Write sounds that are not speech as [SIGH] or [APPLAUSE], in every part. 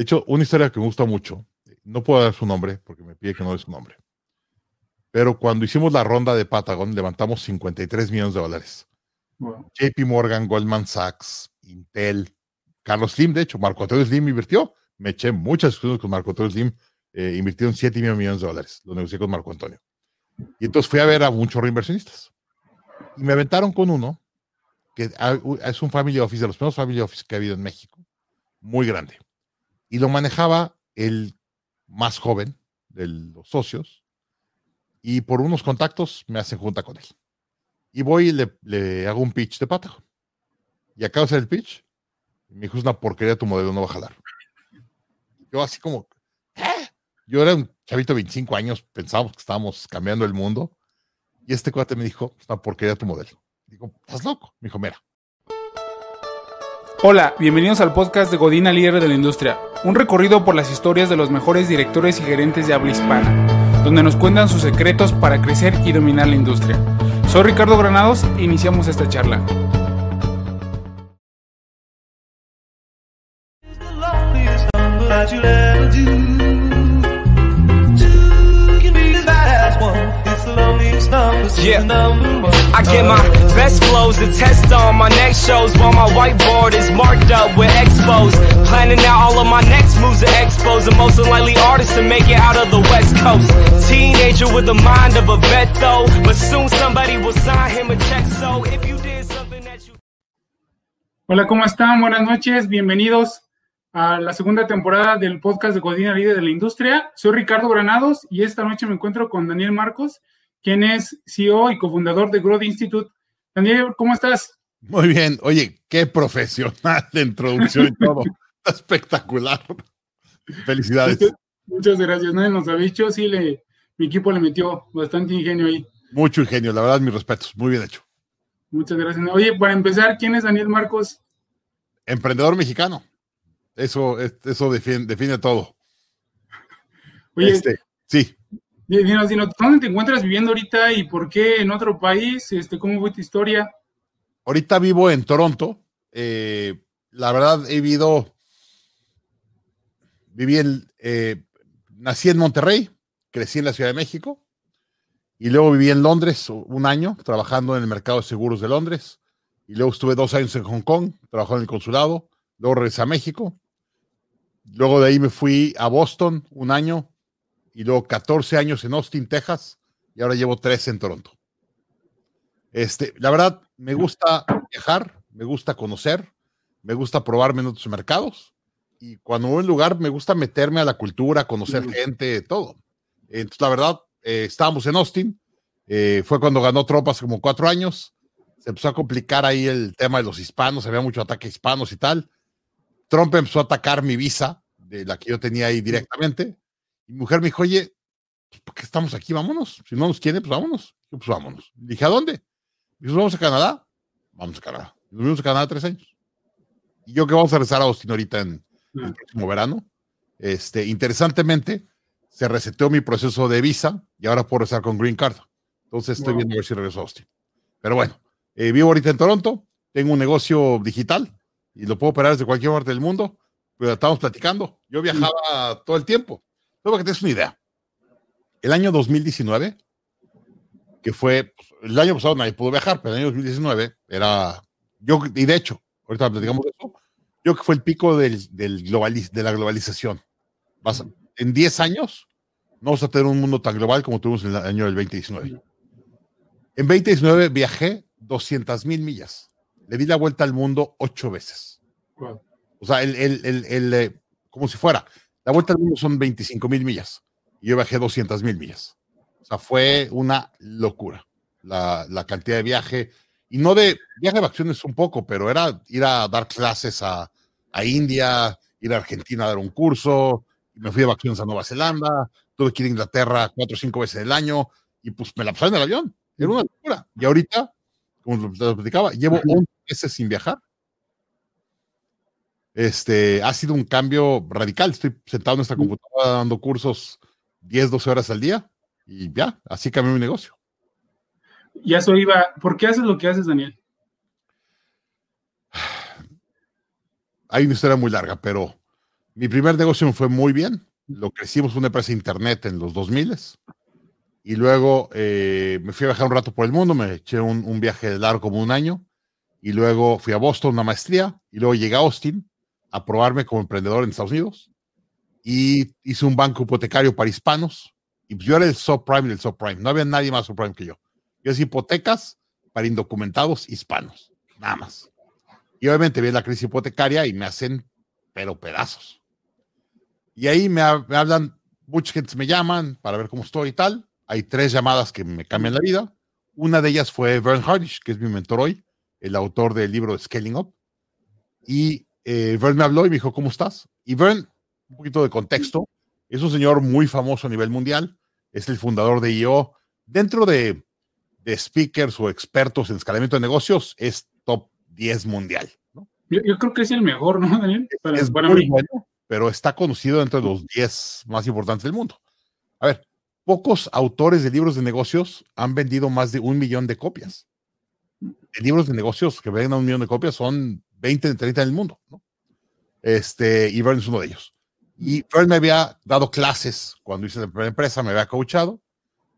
De hecho, una historia que me gusta mucho, no puedo dar su nombre porque me pide que no dé su nombre. Pero cuando hicimos la ronda de Patagon, levantamos 53 millones de dólares. JP Morgan, Goldman Sachs, Intel, Carlos Slim, de hecho, Marco Antonio Slim invirtió. Me eché muchas discusiones con Marco Antonio Slim. Eh, invirtieron 7 millones de dólares. Lo negocié con Marco Antonio. Y entonces fui a ver a muchos reinversionistas. Y me aventaron con uno, que es un family office, de los primeros family office que ha habido en México. Muy grande. Y lo manejaba el más joven de los socios. Y por unos contactos me hacen junta con él. Y voy y le, hago un pitch de pata. Y acabo de hacer el pitch. Me dijo, es una porquería tu modelo, no va a jalar. Yo así como, ¿eh? Yo era un chavito de 25 años, pensábamos que estábamos cambiando el mundo. Y este cuate me dijo, es una porquería tu modelo. Digo, ¿estás loco? Me dijo, mira. Hola, bienvenidos al podcast de Godina Líder de la Industria, un recorrido por las historias de los mejores directores y gerentes de habla hispana, donde nos cuentan sus secretos para crecer y dominar la industria. Soy Ricardo Granados e iniciamos esta charla. Yeah, I get my best flows to test on my next shows while my whiteboard is marked up with expos. Planning out all of my next moves to expose the most unlikely artist to make it out of the West Coast. Teenager with the mind of a vet though, but soon somebody will sign him a check. So if you did something that you. Hola, ¿cómo están? Buenas noches, bienvenidos a la segunda temporada del podcast de Codina Líder de la Industria. Soy Ricardo Granados y esta noche me encuentro con Daniel Marcos quien es CEO y cofundador de Growth Institute. Daniel, ¿cómo estás? Muy bien. Oye, qué profesional de introducción y todo. [LAUGHS] Espectacular. Felicidades. Muchas gracias. Nadie nos ha dicho, sí, le, mi equipo le metió bastante ingenio ahí. Mucho ingenio, la verdad, mis respetos. Muy bien hecho. Muchas gracias. Oye, para empezar, ¿quién es Daniel Marcos? Emprendedor mexicano. Eso, eso define, define todo. Oye, este, sí. ¿Dónde te encuentras viviendo ahorita y por qué en otro país? Este, ¿Cómo fue tu historia? Ahorita vivo en Toronto. Eh, la verdad, he vivido, viví en, eh, nací en Monterrey, crecí en la Ciudad de México y luego viví en Londres un año trabajando en el mercado de seguros de Londres y luego estuve dos años en Hong Kong trabajando en el consulado, luego regresé a México, luego de ahí me fui a Boston un año y luego 14 años en Austin, Texas, y ahora llevo 13 en Toronto. Este, la verdad, me gusta viajar, me gusta conocer, me gusta probarme en otros mercados, y cuando voy a un lugar me gusta meterme a la cultura, conocer gente, todo. Entonces, la verdad, eh, estábamos en Austin, eh, fue cuando ganó Trump hace como cuatro años, se empezó a complicar ahí el tema de los hispanos, había mucho ataque a hispanos y tal. Trump empezó a atacar mi visa, de la que yo tenía ahí directamente, mi mujer me dijo, oye, pues, ¿por qué estamos aquí? Vámonos. Si no nos quiere, pues vámonos. pues vámonos. dije, ¿a dónde? Dijo, vamos a Canadá. Vamos a Canadá. Nos vimos a Canadá tres años. Y yo que vamos a regresar a Austin ahorita en el próximo verano. Este, interesantemente, se reseteó mi proceso de visa y ahora puedo regresar con Green Card. Entonces estoy viendo a ver si regreso a Austin. Pero bueno, eh, vivo ahorita en Toronto, tengo un negocio digital y lo puedo operar desde cualquier parte del mundo, pero estamos platicando. Yo viajaba todo el tiempo. Solo que te una idea. El año 2019, que fue, pues, el año pasado nadie pudo viajar, pero el año 2019 era, yo, y de hecho, ahorita platicamos de eso, yo que fue el pico del, del de la globalización. en 10 años no vamos a tener un mundo tan global como tuvimos en el año del 2019. En 2019 viajé 200 mil millas. Le di la vuelta al mundo ocho veces. O sea, el, el, el, el, eh, como si fuera, la vuelta al mundo son 25 mil millas y yo bajé 200 mil millas. O sea, fue una locura la, la, cantidad de viaje. Y no de viaje de vacaciones un poco, pero era ir a dar clases a, a India, ir a Argentina a dar un curso. Y me fui de vacaciones a Nueva Zelanda. Tuve que ir a Inglaterra cuatro o cinco veces al año. Y pues me la pasaba en el avión. Era una locura. Y ahorita, como lo platicaba, llevo 11 meses sin viajar este, ha sido un cambio radical. Estoy sentado en esta computadora dando cursos 10, 12 horas al día y ya, así cambió mi negocio. Y eso iba, ¿por qué haces lo que haces, Daniel? [SIGHS] Hay una historia muy larga, pero Mi primer negocio me fue muy bien. Lo crecimos una empresa de internet en los 2000 y luego eh, me fui a viajar un rato por el mundo, me eché un, un viaje largo como un año y luego fui a Boston una maestría y luego llegué a Austin a probarme como emprendedor en Estados Unidos y hice un banco hipotecario para hispanos y yo era el subprime del subprime, no había nadie más subprime que yo. Yo hacía hipotecas para indocumentados hispanos, nada más. Y obviamente vi la crisis hipotecaria y me hacen, pero pedazos. Y ahí me, me hablan, mucha gente me llaman para ver cómo estoy y tal. Hay tres llamadas que me cambian la vida. Una de ellas fue Vern Hardish, que es mi mentor hoy el autor del libro Scaling Up. Y eh, Vern me habló y me dijo, ¿cómo estás? Y Vern, un poquito de contexto, es un señor muy famoso a nivel mundial, es el fundador de IO. Dentro de, de speakers o expertos en escalamiento de negocios, es top 10 mundial. ¿no? Yo, yo, creo que es el mejor, ¿no, Daniel? Para, es para muy mí. bueno, pero está conocido entre los 10 más importantes del mundo. A ver, pocos autores de libros de negocios han vendido más de un millón de copias libros de negocios que vengan a un millón de copias son 20, 30 en el mundo, ¿no? Este, y Vern es uno de ellos. Y Vern me había dado clases cuando hice la primera empresa, me había coachado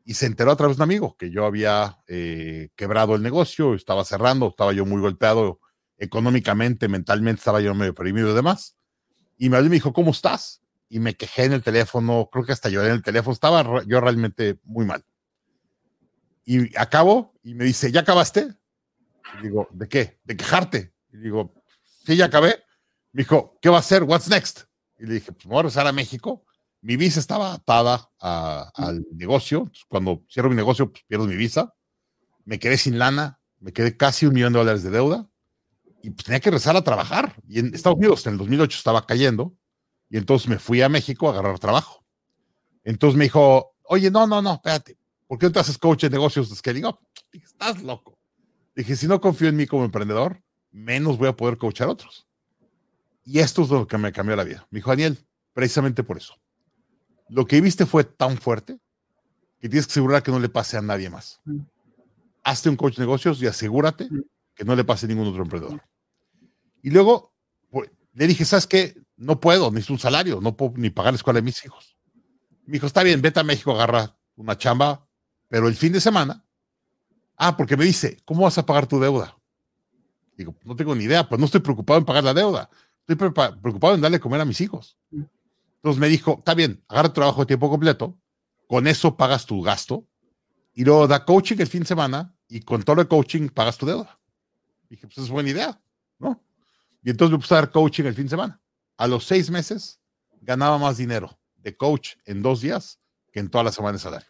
y se enteró a través de un amigo que yo había eh, quebrado el negocio, estaba cerrando, estaba yo muy golpeado económicamente, mentalmente, estaba yo medio deprimido y demás. Y me habló y me dijo, ¿cómo estás? Y me quejé en el teléfono, creo que hasta lloré en el teléfono, estaba yo realmente muy mal. Y acabo y me dice, ¿ya acabaste? Y digo, ¿de qué? ¿De quejarte? Y digo, sí, ya acabé. Me dijo, ¿qué va a hacer? What's next? Y le dije, pues me voy a regresar a México. Mi visa estaba atada a, al negocio. Cuando cierro mi negocio, pues pierdo mi visa. Me quedé sin lana. Me quedé casi un millón de dólares de deuda. Y pues tenía que regresar a trabajar. Y en Estados Unidos, en el 2008, estaba cayendo. Y entonces me fui a México a agarrar trabajo. Entonces me dijo, oye, no, no, no, espérate. ¿Por qué no te haces coach de negocios de scaling up? Dije, estás loco. Dije, si no confío en mí como emprendedor, menos voy a poder coachar a otros. Y esto es lo que me cambió la vida. Me dijo, Daniel, precisamente por eso. Lo que viste fue tan fuerte que tienes que asegurar que no le pase a nadie más. Mm. Hazte un coach de negocios y asegúrate mm. que no le pase a ningún otro emprendedor. Y luego pues, le dije, ¿sabes qué? No puedo, necesito un salario, no puedo ni pagar la escuela de mis hijos. Me dijo, está bien, vete a México, agarra una chamba, pero el fin de semana Ah, porque me dice, ¿cómo vas a pagar tu deuda? Digo, no tengo ni idea, pues no estoy preocupado en pagar la deuda. Estoy preocupado en darle comer a mis hijos. Entonces me dijo, está bien, agarra trabajo de tiempo completo, con eso pagas tu gasto y luego da coaching el fin de semana y con todo el coaching pagas tu deuda. Dije, pues es buena idea, ¿no? Y entonces me puse a dar coaching el fin de semana. A los seis meses ganaba más dinero de coach en dos días que en toda la semana de salario.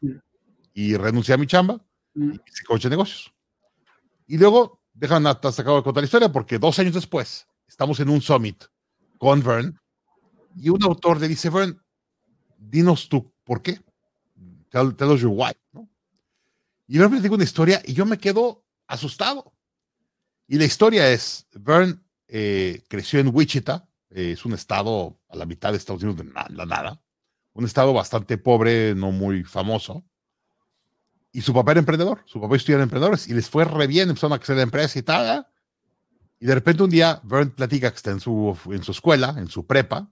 Y renuncié a mi chamba y hice coach de negocios. Y luego, déjame hasta acabo de contar la historia, porque dos años después estamos en un summit con Vern y un autor le dice, Vern, dinos tú por qué. Tell, tell us your why. ¿no? Y Vern me dijo una historia y yo me quedo asustado. Y la historia es, Vern eh, creció en Wichita, eh, es un estado a la mitad de Estados Unidos de la nada, un estado bastante pobre, no muy famoso. Y su papá era emprendedor, su papá estudiaba emprendedores y les fue re bien, empezaron a crecer la empresa y tal. Y de repente un día Vern platica que está en su, en su escuela, en su prepa,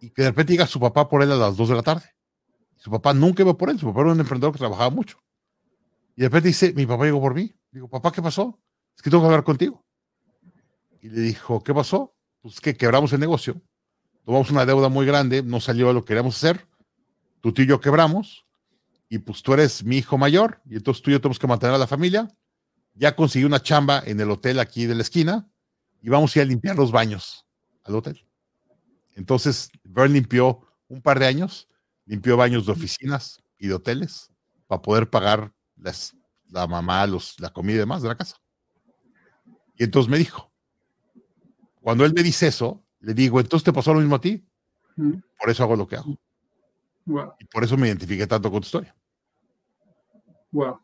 y que de repente llega su papá por él a las 2 de la tarde. Su papá nunca iba por él, su papá era un emprendedor que trabajaba mucho. Y de repente dice, mi papá llegó por mí. Digo, papá, ¿qué pasó? Es que tengo que hablar contigo. Y le dijo, ¿qué pasó? Pues que quebramos el negocio, tomamos una deuda muy grande, no salió lo que queríamos hacer, tu tío y yo quebramos, y pues tú eres mi hijo mayor y entonces tú y yo tenemos que mantener a la familia. Ya conseguí una chamba en el hotel aquí de la esquina y vamos a ir a limpiar los baños al hotel. Entonces, Vern limpió un par de años, limpió baños de oficinas y de hoteles para poder pagar las, la mamá, los, la comida y demás de la casa. Y entonces me dijo, cuando él me dice eso, le digo, entonces te pasó lo mismo a ti. Por eso hago lo que hago. Y por eso me identifiqué tanto con tu historia. Wow.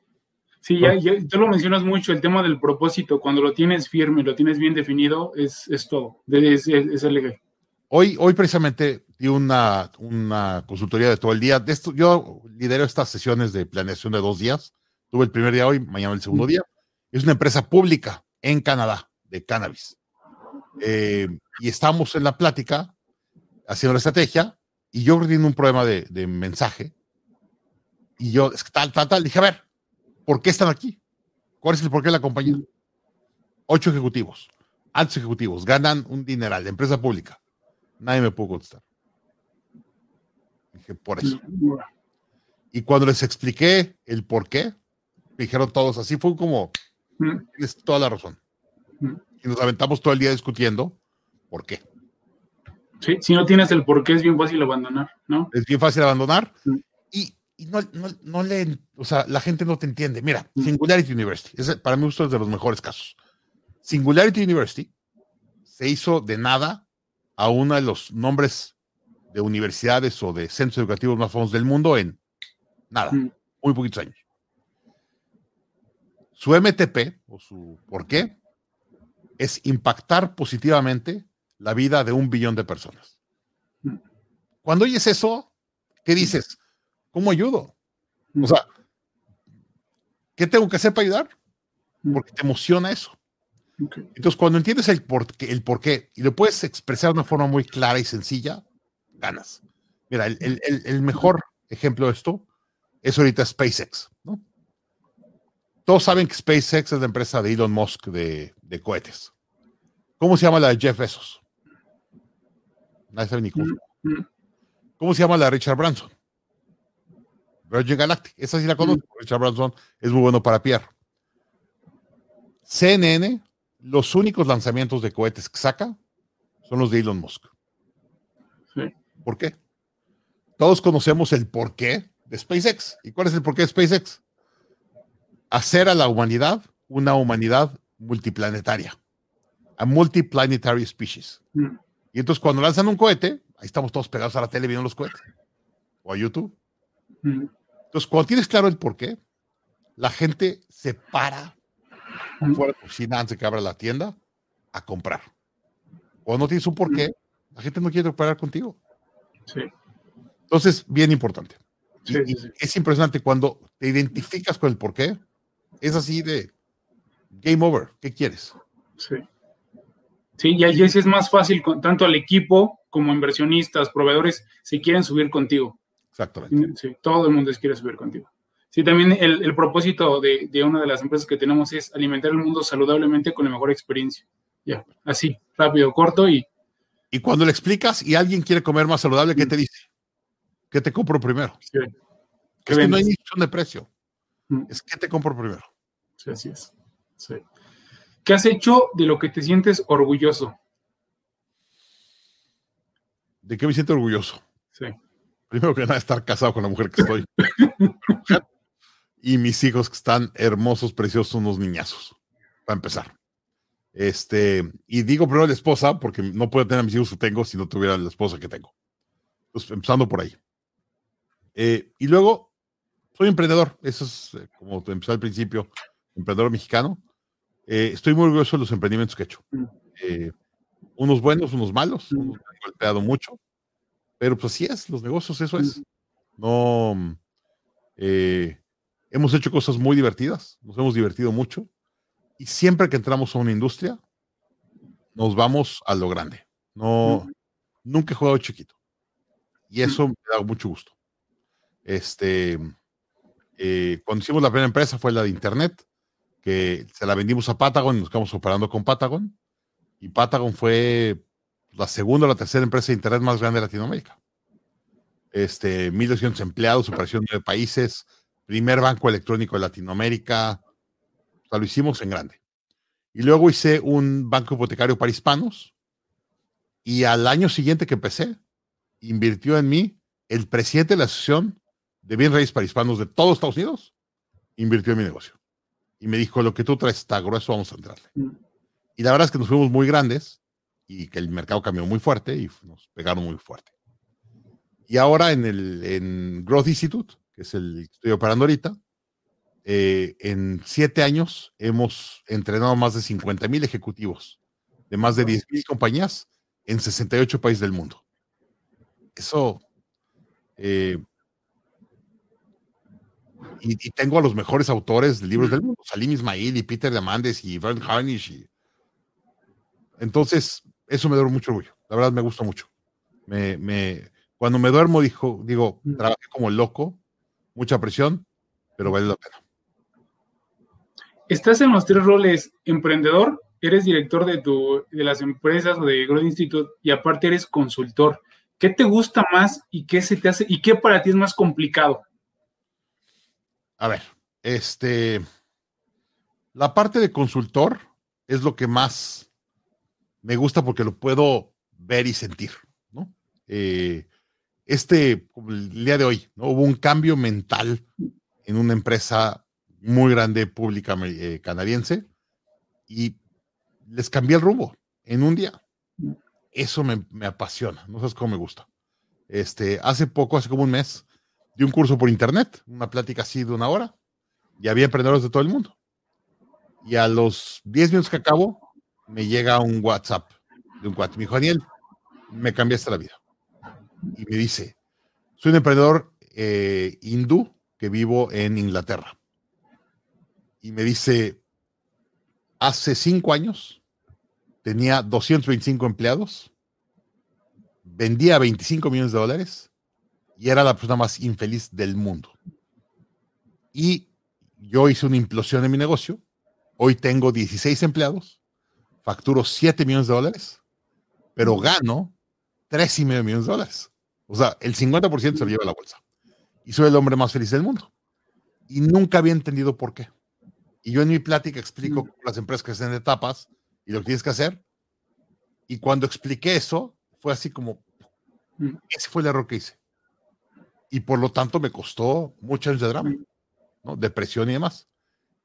Sí, ya, ya, tú lo mencionas mucho, el tema del propósito, cuando lo tienes firme, lo tienes bien definido, es, es todo, es, es, el Hoy, hoy precisamente di una, una consultoría de todo el día. De esto, yo lidero estas sesiones de planeación de dos días. Tuve el primer día hoy, mañana el segundo día. Es una empresa pública en Canadá de cannabis. Eh, y estamos en la plática haciendo la estrategia y yo teniendo un problema de, de mensaje. Y yo, es que tal, tal, tal, dije, a ver, ¿por qué están aquí? ¿Cuál es el porqué de la compañía? Ocho ejecutivos, altos ejecutivos, ganan un dineral de empresa pública. Nadie me pudo contestar. Dije, por eso. Y cuando les expliqué el por qué, dijeron todos, así fue como, tienes toda la razón. Y nos aventamos todo el día discutiendo por qué. Sí, si no tienes el por qué es bien fácil abandonar, ¿no? Es bien fácil abandonar. Y, y no, no, no, le, o sea, la gente no te entiende. Mira, Singularity University, ese para mí gusto es de los mejores casos. Singularity University se hizo de nada a uno de los nombres de universidades o de centros educativos más famosos del mundo en nada, muy poquitos años. Su MTP o su por qué es impactar positivamente la vida de un billón de personas. Cuando oyes eso, ¿qué dices? ¿Cómo ayudo? O sea, ¿qué tengo que hacer para ayudar? Porque te emociona eso. Entonces, cuando entiendes el por, qué, el por qué y lo puedes expresar de una forma muy clara y sencilla, ganas. Mira, el, el, el mejor ejemplo de esto es ahorita SpaceX, ¿no? Todos saben que SpaceX es la empresa de Elon Musk de, de cohetes. ¿Cómo se llama la de Jeff Bezos? Nadie sabe ni cómo. ¿Cómo se llama la de Richard Branson? Virgin Galactic. Esa sí la conozco. Richard Branson es muy bueno para Pierre. CNN, los únicos lanzamientos de cohetes que saca son los de Elon Musk. Sí. ¿Por qué? Todos conocemos el porqué de SpaceX. ¿Y cuál es el porqué de SpaceX? Hacer a la humanidad una humanidad multiplanetaria. A multiplanetary species. Mm. Y entonces cuando lanzan un cohete, ahí estamos todos pegados a la tele viendo los cohetes. O a YouTube. Mm. Entonces, cuando tienes claro el porqué, la gente se para fuera de la oficina antes de que abra la tienda a comprar. Cuando no tienes un porqué, la gente no quiere operar contigo. Sí. Entonces, bien importante. Sí, Y- Es impresionante cuando te identificas con el porqué, es así de game over. ¿Qué quieres? Sí. Sí, y ahí sí es más fácil, con, tanto al equipo como inversionistas, proveedores, se quieren subir contigo. Exactamente. Sí, todo el mundo quiere subir contigo. Sí, también el, el propósito de, de una de las empresas que tenemos es alimentar el mundo saludablemente con la mejor experiencia. Ya, así, rápido, corto y Y cuando le explicas y alguien quiere comer más saludable, ¿qué te dice? ¿Qué te compro primero? sí, ¿Qué Es que no hay opción de precio. Mm. Es que te compro primero. sí, así es. Sí. ¿Qué has hecho de lo que te sientes orgulloso? ¿De qué me siento orgulloso? Sí. Primero que nada, estar casado con la mujer que estoy. [LAUGHS] y mis hijos que están hermosos, preciosos, unos niñazos. Para empezar. Este, y digo primero la esposa, porque no puedo tener a mis hijos que tengo si no tuviera la esposa que tengo. Pues empezando por ahí. Eh, y luego, soy emprendedor. Eso es eh, como te empecé al principio, emprendedor mexicano. Eh, estoy muy orgulloso de los emprendimientos que he hecho. Mm. Unos buenos, unos malos, Mm. unos me han golpeado mucho, pero pues así es, los negocios, eso es. No, mm, eh, hemos hecho cosas muy divertidas, nos hemos divertido mucho y siempre que entramos a una industria, nos vamos a lo grande. No, Mm. nunca he jugado chiquito y eso me da mucho gusto. Este, eh, cuando hicimos la primera empresa fue la de internet, que se la vendimos a Patagon y nos quedamos operando con Patagon. Y Patagon fue la segunda o la tercera empresa de internet más grande de Latinoamérica. Este, 1.200 empleados, operación nueve países, primer banco electrónico de Latinoamérica. O sea, lo hicimos en grande. Y luego hice un banco hipotecario para hispanos. Y al año siguiente que empecé, invirtió en mí el presidente de la Asociación de Bien Raíces para Hispanos de todos Estados Unidos, invirtió en mi negocio. Y me dijo, lo que tú traes está grueso, vamos a entrarle. Mm. Y la verdad es que nos fuimos muy grandes y que el mercado cambió muy fuerte y nos pegaron muy fuerte. Y ahora en el en Growth Institute, que es el que estoy operando ahorita, eh, en siete años hemos entrenado más de 50 mil ejecutivos de más de 10 mil compañías en 68 países del mundo. Eso. eh, y, y tengo a los mejores autores de libros del mundo, Salim Ismail y Peter Diamandis y Vern Harnish. Y... Entonces, eso me da mucho orgullo. La verdad, me gusta mucho. Me, me, cuando me duermo, dijo, digo, Mm. trabajé como loco, mucha presión, pero vale la pena. Estás en los tres roles, emprendedor, eres director de, tu, de las empresas o de Growth Institute y aparte eres consultor. ¿Qué te gusta más y qué se te hace y qué para ti es más complicado? A ver, este, la parte de consultor es lo que más me gusta porque lo puedo ver y sentir, ¿no? Eh, este, día de hoy, ¿no? Hubo un cambio mental en una empresa muy grande pública eh, canadiense y les cambié el rumbo en un día. Eso me, me, apasiona, no sabes cómo me gusta. Este, hace poco, hace como un mes, di un curso por internet, una plática así de una hora, y había emprendedores de todo el mundo. Y a los 10 minutos que acabo, me llega un WhatsApp de un cuate. Me dijo, Daniel, me cambiaste la vida. Y me dice, soy un emprendedor eh, hindú que vivo en Inglaterra. Y me dice, hace cinco años tenía 225 empleados, vendía 25 millones de dólares y era la persona más infeliz del mundo. Y yo hice una implosión en mi negocio. Hoy tengo 16 empleados, facturo 7 millones de dólares, pero gano 3 y medio millones de dólares. O sea, el 50% se lo lleva a la bolsa. Y soy el hombre más feliz del mundo. Y nunca había entendido por qué. Y yo en mi plática explico mm. las empresas que hacen etapas y lo que tienes que hacer. Y cuando expliqué eso, fue así como, mm. ese fue el error que hice. Y por lo tanto me costó muchos años de drama, ¿no? depresión y demás.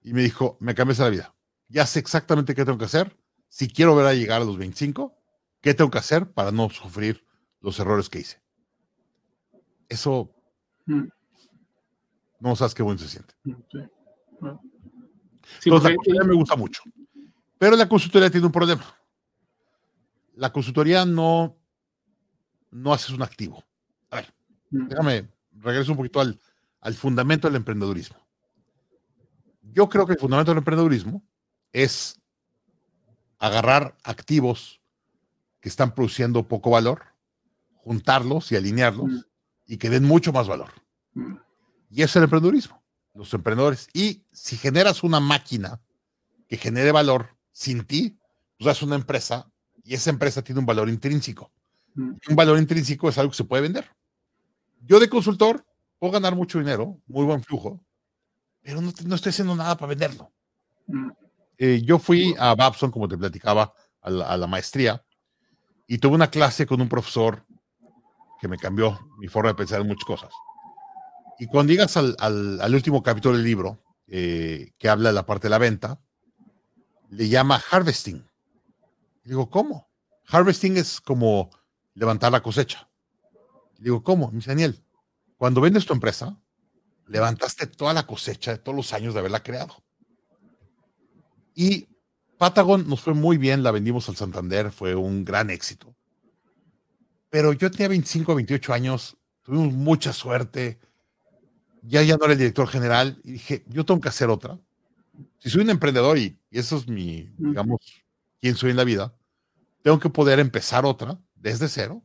Y me dijo, me cambias la vida. Ya sé exactamente qué tengo que hacer. Si quiero ver a llegar a los 25, ¿qué tengo que hacer para no sufrir los errores que hice? Eso, mm. no sabes qué bueno se siente. Sí. Bueno. Sí, Entonces, la consultoría me gusta mucho. Pero la consultoría tiene un problema. La consultoría no, no haces un activo. A ver, mm. déjame, regreso un poquito al, al fundamento del emprendedurismo. Yo creo que el fundamento del emprendedurismo es agarrar activos que están produciendo poco valor, juntarlos y alinearlos mm. y que den mucho más valor. Mm. Y eso es el emprendedurismo los emprendedores. Y si generas una máquina que genere valor sin ti, pues das una empresa y esa empresa tiene un valor intrínseco. Mm. Un valor intrínseco es algo que se puede vender. Yo de consultor puedo ganar mucho dinero, muy buen flujo, pero no, no estoy haciendo nada para venderlo. Eh, yo fui a Babson, como te platicaba, a la, maestría y tuve una clase con un profesor que me cambió mi forma de pensar en muchas cosas. Y cuando llegas al, último capítulo del libro, eh, que habla de la parte de la venta, le llama harvesting. Digo, ¿cómo? Harvesting es como levantar la cosecha. Digo, ¿cómo? Me dice Daniel, cuando vendes tu empresa, levantaste toda la cosecha de todos los años de haberla creado. Y Patagon nos fue muy bien, la vendimos al Santander, fue un gran éxito. Pero yo tenía 25, 28 años, tuvimos mucha suerte, ya ya no era el director general y dije, yo tengo que hacer otra. Si soy un emprendedor y, y eso es mi, digamos, quién soy en la vida, tengo que poder empezar otra desde cero,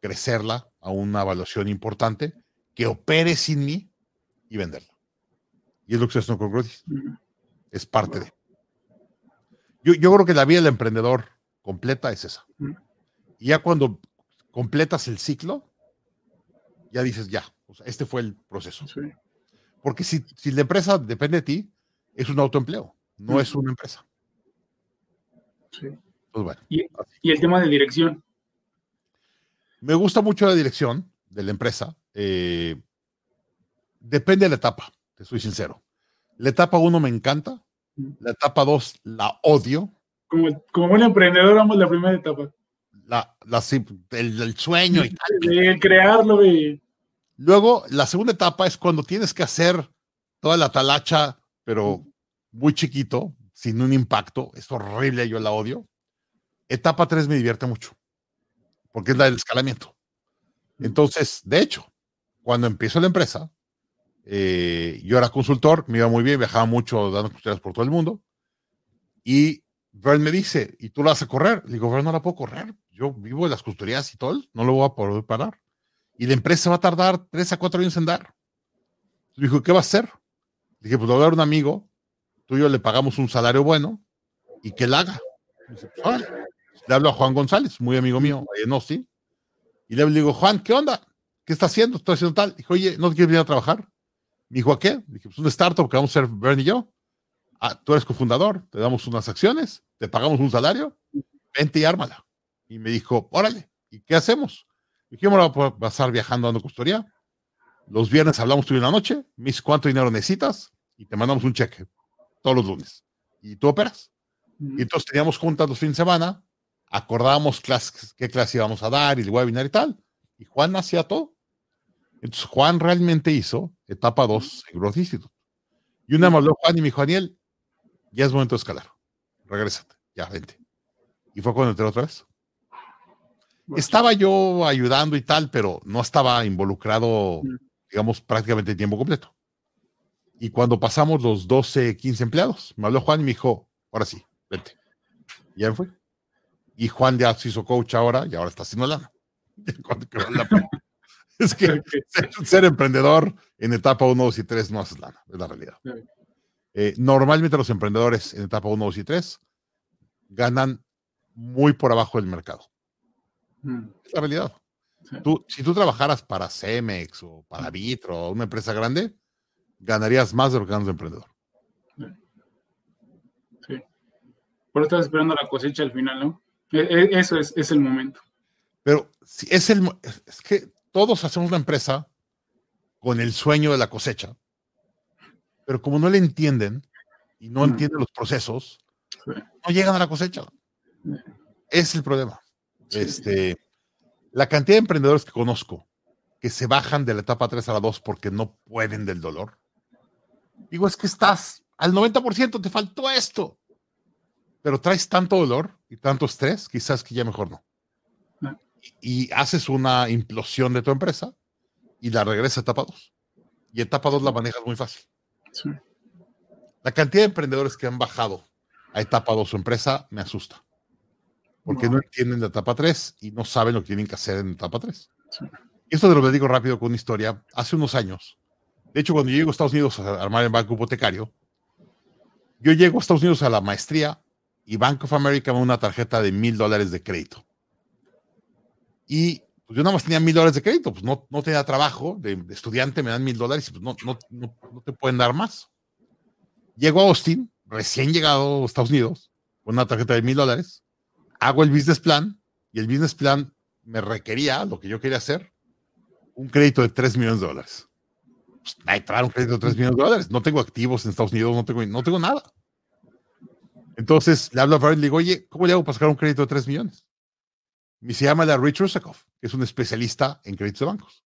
crecerla a una evaluación importante, que opere sin mí y venderla. Y es lo que haciendo con Grotis. Es parte de. Yo, yo creo que la vida del emprendedor completa es esa. Y ya cuando completas el ciclo, ya dices, ya, o sea, este fue el proceso. Sí. Porque si, si, la empresa depende de ti, es un autoempleo, no es una empresa. Sí. Pues bueno, Y, y el tema de dirección. me gusta mucho la dirección de la empresa. eh, depende de la etapa, te soy sincero. La etapa 1 me encanta. La etapa 2 la odio, Como, como buen emprendedor, vamos la primera etapa. la, la, el, el sueño y tal. De crearlo, de. Luego, la segunda etapa es cuando tienes que hacer toda la talacha, pero muy chiquito, sin un impacto. Es horrible, yo la odio. Etapa 3 me divierte mucho, porque es la del escalamiento. Entonces, de hecho, cuando empiezo la empresa, eh, yo era consultor, me iba muy bien, viajaba mucho dando consultorías por todo el mundo. Y Vern me dice, ¿y tú la vas a correr? Le digo, Vern, no la puedo correr. Yo vivo de las consultorías y todo, no lo voy a poder parar. Y la empresa va a tardar tres a cuatro años en dar. Me dijo, ¿qué va a hacer? Dije, pues le voy a dar un amigo, tú y yo le pagamos un salario bueno y que la haga. Dice, pues, le hablo a Juan González, muy amigo mío, en Austin, y le digo, Juan, ¿qué onda? ¿Qué está haciendo? Estoy haciendo tal. Dijo, oye, ¿no quieres venir a trabajar? Me dijo, ¿a qué? Dije, pues un startup que vamos a hacer Bernie y yo. Ah, tú eres cofundador, te damos unas acciones, te pagamos un salario, vente y ármala. Y me dijo, órale, ¿y qué hacemos? Dije, yo me voy a pasar viajando dando custodia. Los viernes hablamos tú en la noche, me dice cuánto dinero necesitas y te mandamos un cheque todos los lunes. Y tú operas. Y entonces teníamos juntas los fines de semana, acordábamos clases, qué clase íbamos a dar y el webinar y tal. Y Juan hacía todo. Entonces Juan realmente hizo etapa 2 en Growth Institute. Y una me habló Juan y me dijo, Daniel, ya es momento de escalar. Regrésate, ya, vente. Y fue cuando entré otra vez. Estaba yo ayudando y tal, pero no estaba involucrado, digamos, prácticamente tiempo completo. Y cuando pasamos los 12, 15 empleados, me habló Juan y me dijo, ahora sí, vente. Y ya me fui. Y Juan ya se hizo coach ahora y ahora está haciendo lana. [LAUGHS] [LAUGHS] es que ser, emprendedor en etapa 1, 2 y 3 no haces lana, es la realidad. Eh, normalmente los emprendedores en etapa 1, 2 y 3 ganan muy por abajo del mercado. Mm. Es la realidad. Tú, si tú trabajaras para Cemex o para Vitro o una empresa grande, ganarías más de lo que ganas de emprendedor. Sí. Por eso estás esperando la cosecha al final, ¿no? E, e, eso es, es el momento. Pero si es el es que todos hacemos una empresa con el sueño de la cosecha, pero como no le entienden y no mm. entienden los procesos, no llegan a la cosecha. Es el problema. Este, la cantidad de emprendedores que conozco que se bajan de la etapa 3 a la 2 porque no pueden del dolor. Digo, es que estás al 90%, te faltó esto. Pero traes tanto dolor y tanto estrés, quizás que ya mejor no. Y, haces una implosión de tu empresa y la regresas a etapa 2. Y etapa 2 la manejas muy fácil. La cantidad de emprendedores que han bajado a etapa 2 su empresa me asusta porque no. entienden la etapa 3 y no saben lo que tienen que hacer en etapa 3. Esto te lo digo rápido con una historia. Hace unos años, de hecho, cuando yo llego a Estados Unidos a armar el banco hipotecario, yo llego a Estados Unidos a la maestría y Bank of America me da una tarjeta de mil dólares de crédito. Y pues yo nada más tenía mil dólares de crédito, pues no, no tenía trabajo de, estudiante, me dan mil dólares y pues no, no, no, te pueden dar más. Llego a Austin, recién llegado a Estados Unidos, con una tarjeta de mil dólares, hago el business plan y el business plan me requería lo que yo quería hacer, un crédito de 3 millones de dólares. Pues, traer un crédito de 3 millones de dólares. No tengo activos en Estados Unidos, no tengo, no tengo nada. Entonces le hablo a Fred y le digo, oye, ¿cómo le hago para sacar un crédito de 3 millones? Y se llama la Rich Rusakoff, que es un especialista en créditos de bancos.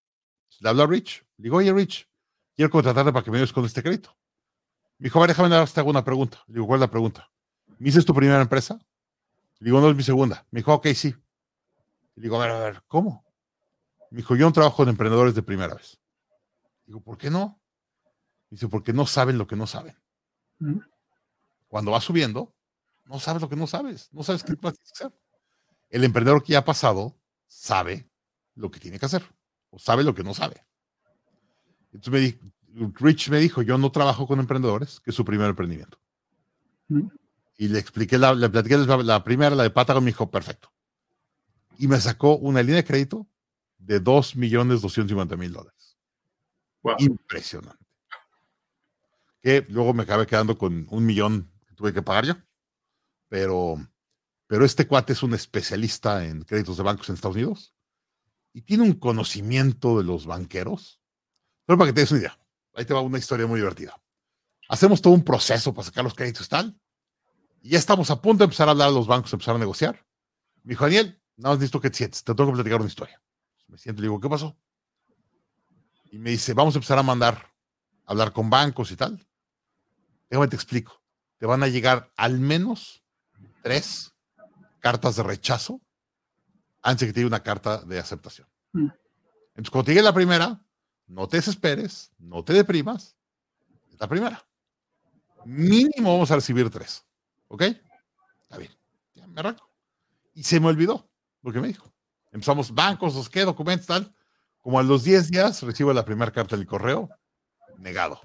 Le hablo a Rich, le digo, oye, Rich, quiero contratarte para que me ayudes con este crédito. Me dijo, a ver, déjame dar, te hago una pregunta. Le digo, ¿cuál es la pregunta? ¿Me dices tu primera empresa? Le digo, no es mi segunda. Me dijo, ok, sí. Le digo, a ver, a ver, ¿cómo? Me dijo, yo no trabajo con emprendedores de primera vez. Digo, ¿por qué no? Dice, porque no saben lo que no saben. Mm. Cuando vas subiendo, no sabes lo que no sabes. No sabes qué vas a hacer. El emprendedor que ya ha pasado sabe lo que tiene que hacer. O sabe lo que no sabe. Entonces me dijo, Rich me dijo, yo no trabajo con emprendedores, que es su primer emprendimiento. Y le expliqué, la, le platiqué la, primera, la de Patagon, me dijo, perfecto. Y me sacó una línea de crédito de 2 millones 250 mil dólares. Impresionante. Que luego me acabé quedando con un millón que tuve que pagar yo. Pero, pero este cuate es un especialista en créditos de bancos en Estados Unidos y tiene un conocimiento de los banqueros. Pero para que te des una idea, ahí te va una historia muy divertida. Hacemos todo un proceso para sacar los créditos tal y ya estamos a punto de empezar a hablar a los bancos, empezar a negociar. Me dijo, Daniel, nada más necesito que te sientes, te tengo que platicar una historia. Me siento y le digo, ¿qué pasó? Y me dice, vamos a empezar a mandar, a hablar con bancos y tal. Déjame te explico. Te van a llegar al menos tres cartas de rechazo antes de que te llegue una carta de aceptación. Mm. Entonces, cuando te llegue la primera, no te desesperes, no te deprimas. Es la primera. Mínimo vamos a recibir tres. ¿Ok? Está bien. Ya me arranco. Y se me olvidó. lo que me dijo. Empezamos bancos, los qué, documentos, tal. Como a los 10 días recibo la primera carta del correo, negado.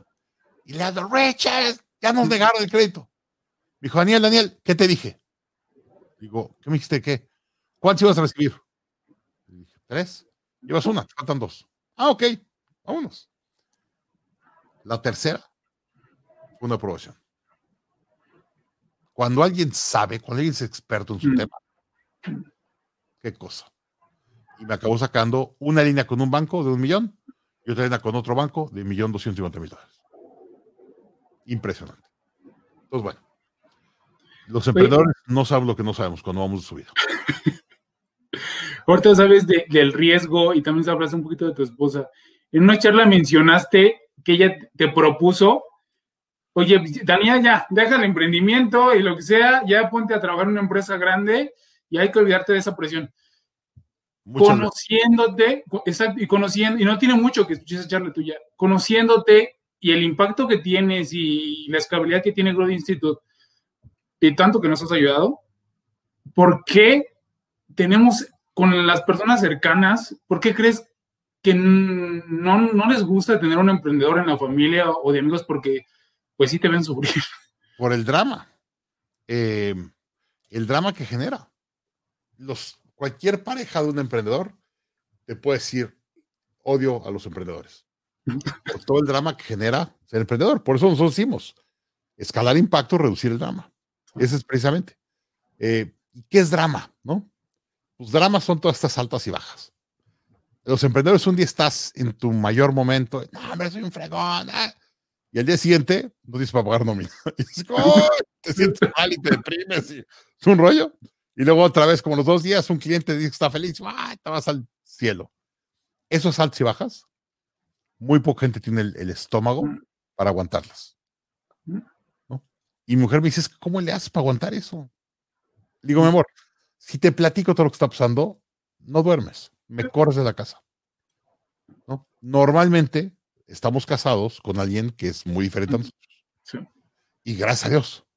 Y le digo, Richard, ya nos negaron el crédito. Me dijo, Daniel, Daniel, ¿qué te dije? Digo, ¿qué me dijiste qué? ¿Cuántos ibas a recibir? Le dije, tres. Llevas una, te faltan dos. Ah, ok, vámonos. La tercera fue una aprobación. Cuando alguien sabe, cuando alguien es experto en su Mm. tema, qué cosa. Y me acabó sacando una línea con un banco de un millón y otra línea con otro banco de un millón doscientos cincuenta mil dólares. Impresionante. Entonces, bueno. Los emprendedores no saben lo que no sabemos cuando vamos de subida. [LAUGHS] Ahorita sabes de- del riesgo y también hablas un poquito de tu esposa. En una charla mencionaste que ella te propuso, oye, Daniel, ya, deja el emprendimiento y lo que sea, ya ponte a trabajar en una empresa grande y hay que olvidarte de esa presión. Muchas conociéndote, exacto, y conociendo, y no tiene mucho que escuches esa charla tuya, conociéndote y el impacto que tienes y la escalabilidad que tiene Growth Institute, de tanto que nos has ayudado, ¿por qué tenemos con las personas cercanas, por qué crees que no, no les gusta tener un emprendedor en la familia o de amigos porque pues sí te ven sufrir? [LAUGHS] por el drama. Eh, el drama que genera. Los, cualquier pareja de un emprendedor te puede decir odio a los emprendedores. [LAUGHS] Por todo el drama que genera ser emprendedor. Por eso nosotros decimos escalar impacto, reducir el drama. Ese es precisamente. Eh, ¿y ¿Qué es drama? ¿No? Pues dramas son todas estas altas y bajas. Los emprendedores un día estás en tu mayor momento, no, hombre, soy un fregón, ah", y al día siguiente no tienes para pagar nómina. [LAUGHS] "Ay", te sientes mal y te deprimes. Y es un rollo. Y luego otra vez, como los dos días, un cliente dice que está feliz, ¡ay! te vas al cielo. Esos altos y bajas, muy poca gente tiene el, el estómago para aguantarlas. Y mi mujer me dice, "Es que, ¿cómo le haces para aguantar eso? Digo, mi amor, si te platico todo lo que está pasando, no duermes, me corres de la casa. ¿no? Normalmente estamos casados con alguien que es muy diferente a nosotros. Sí. Y gracias a Dios.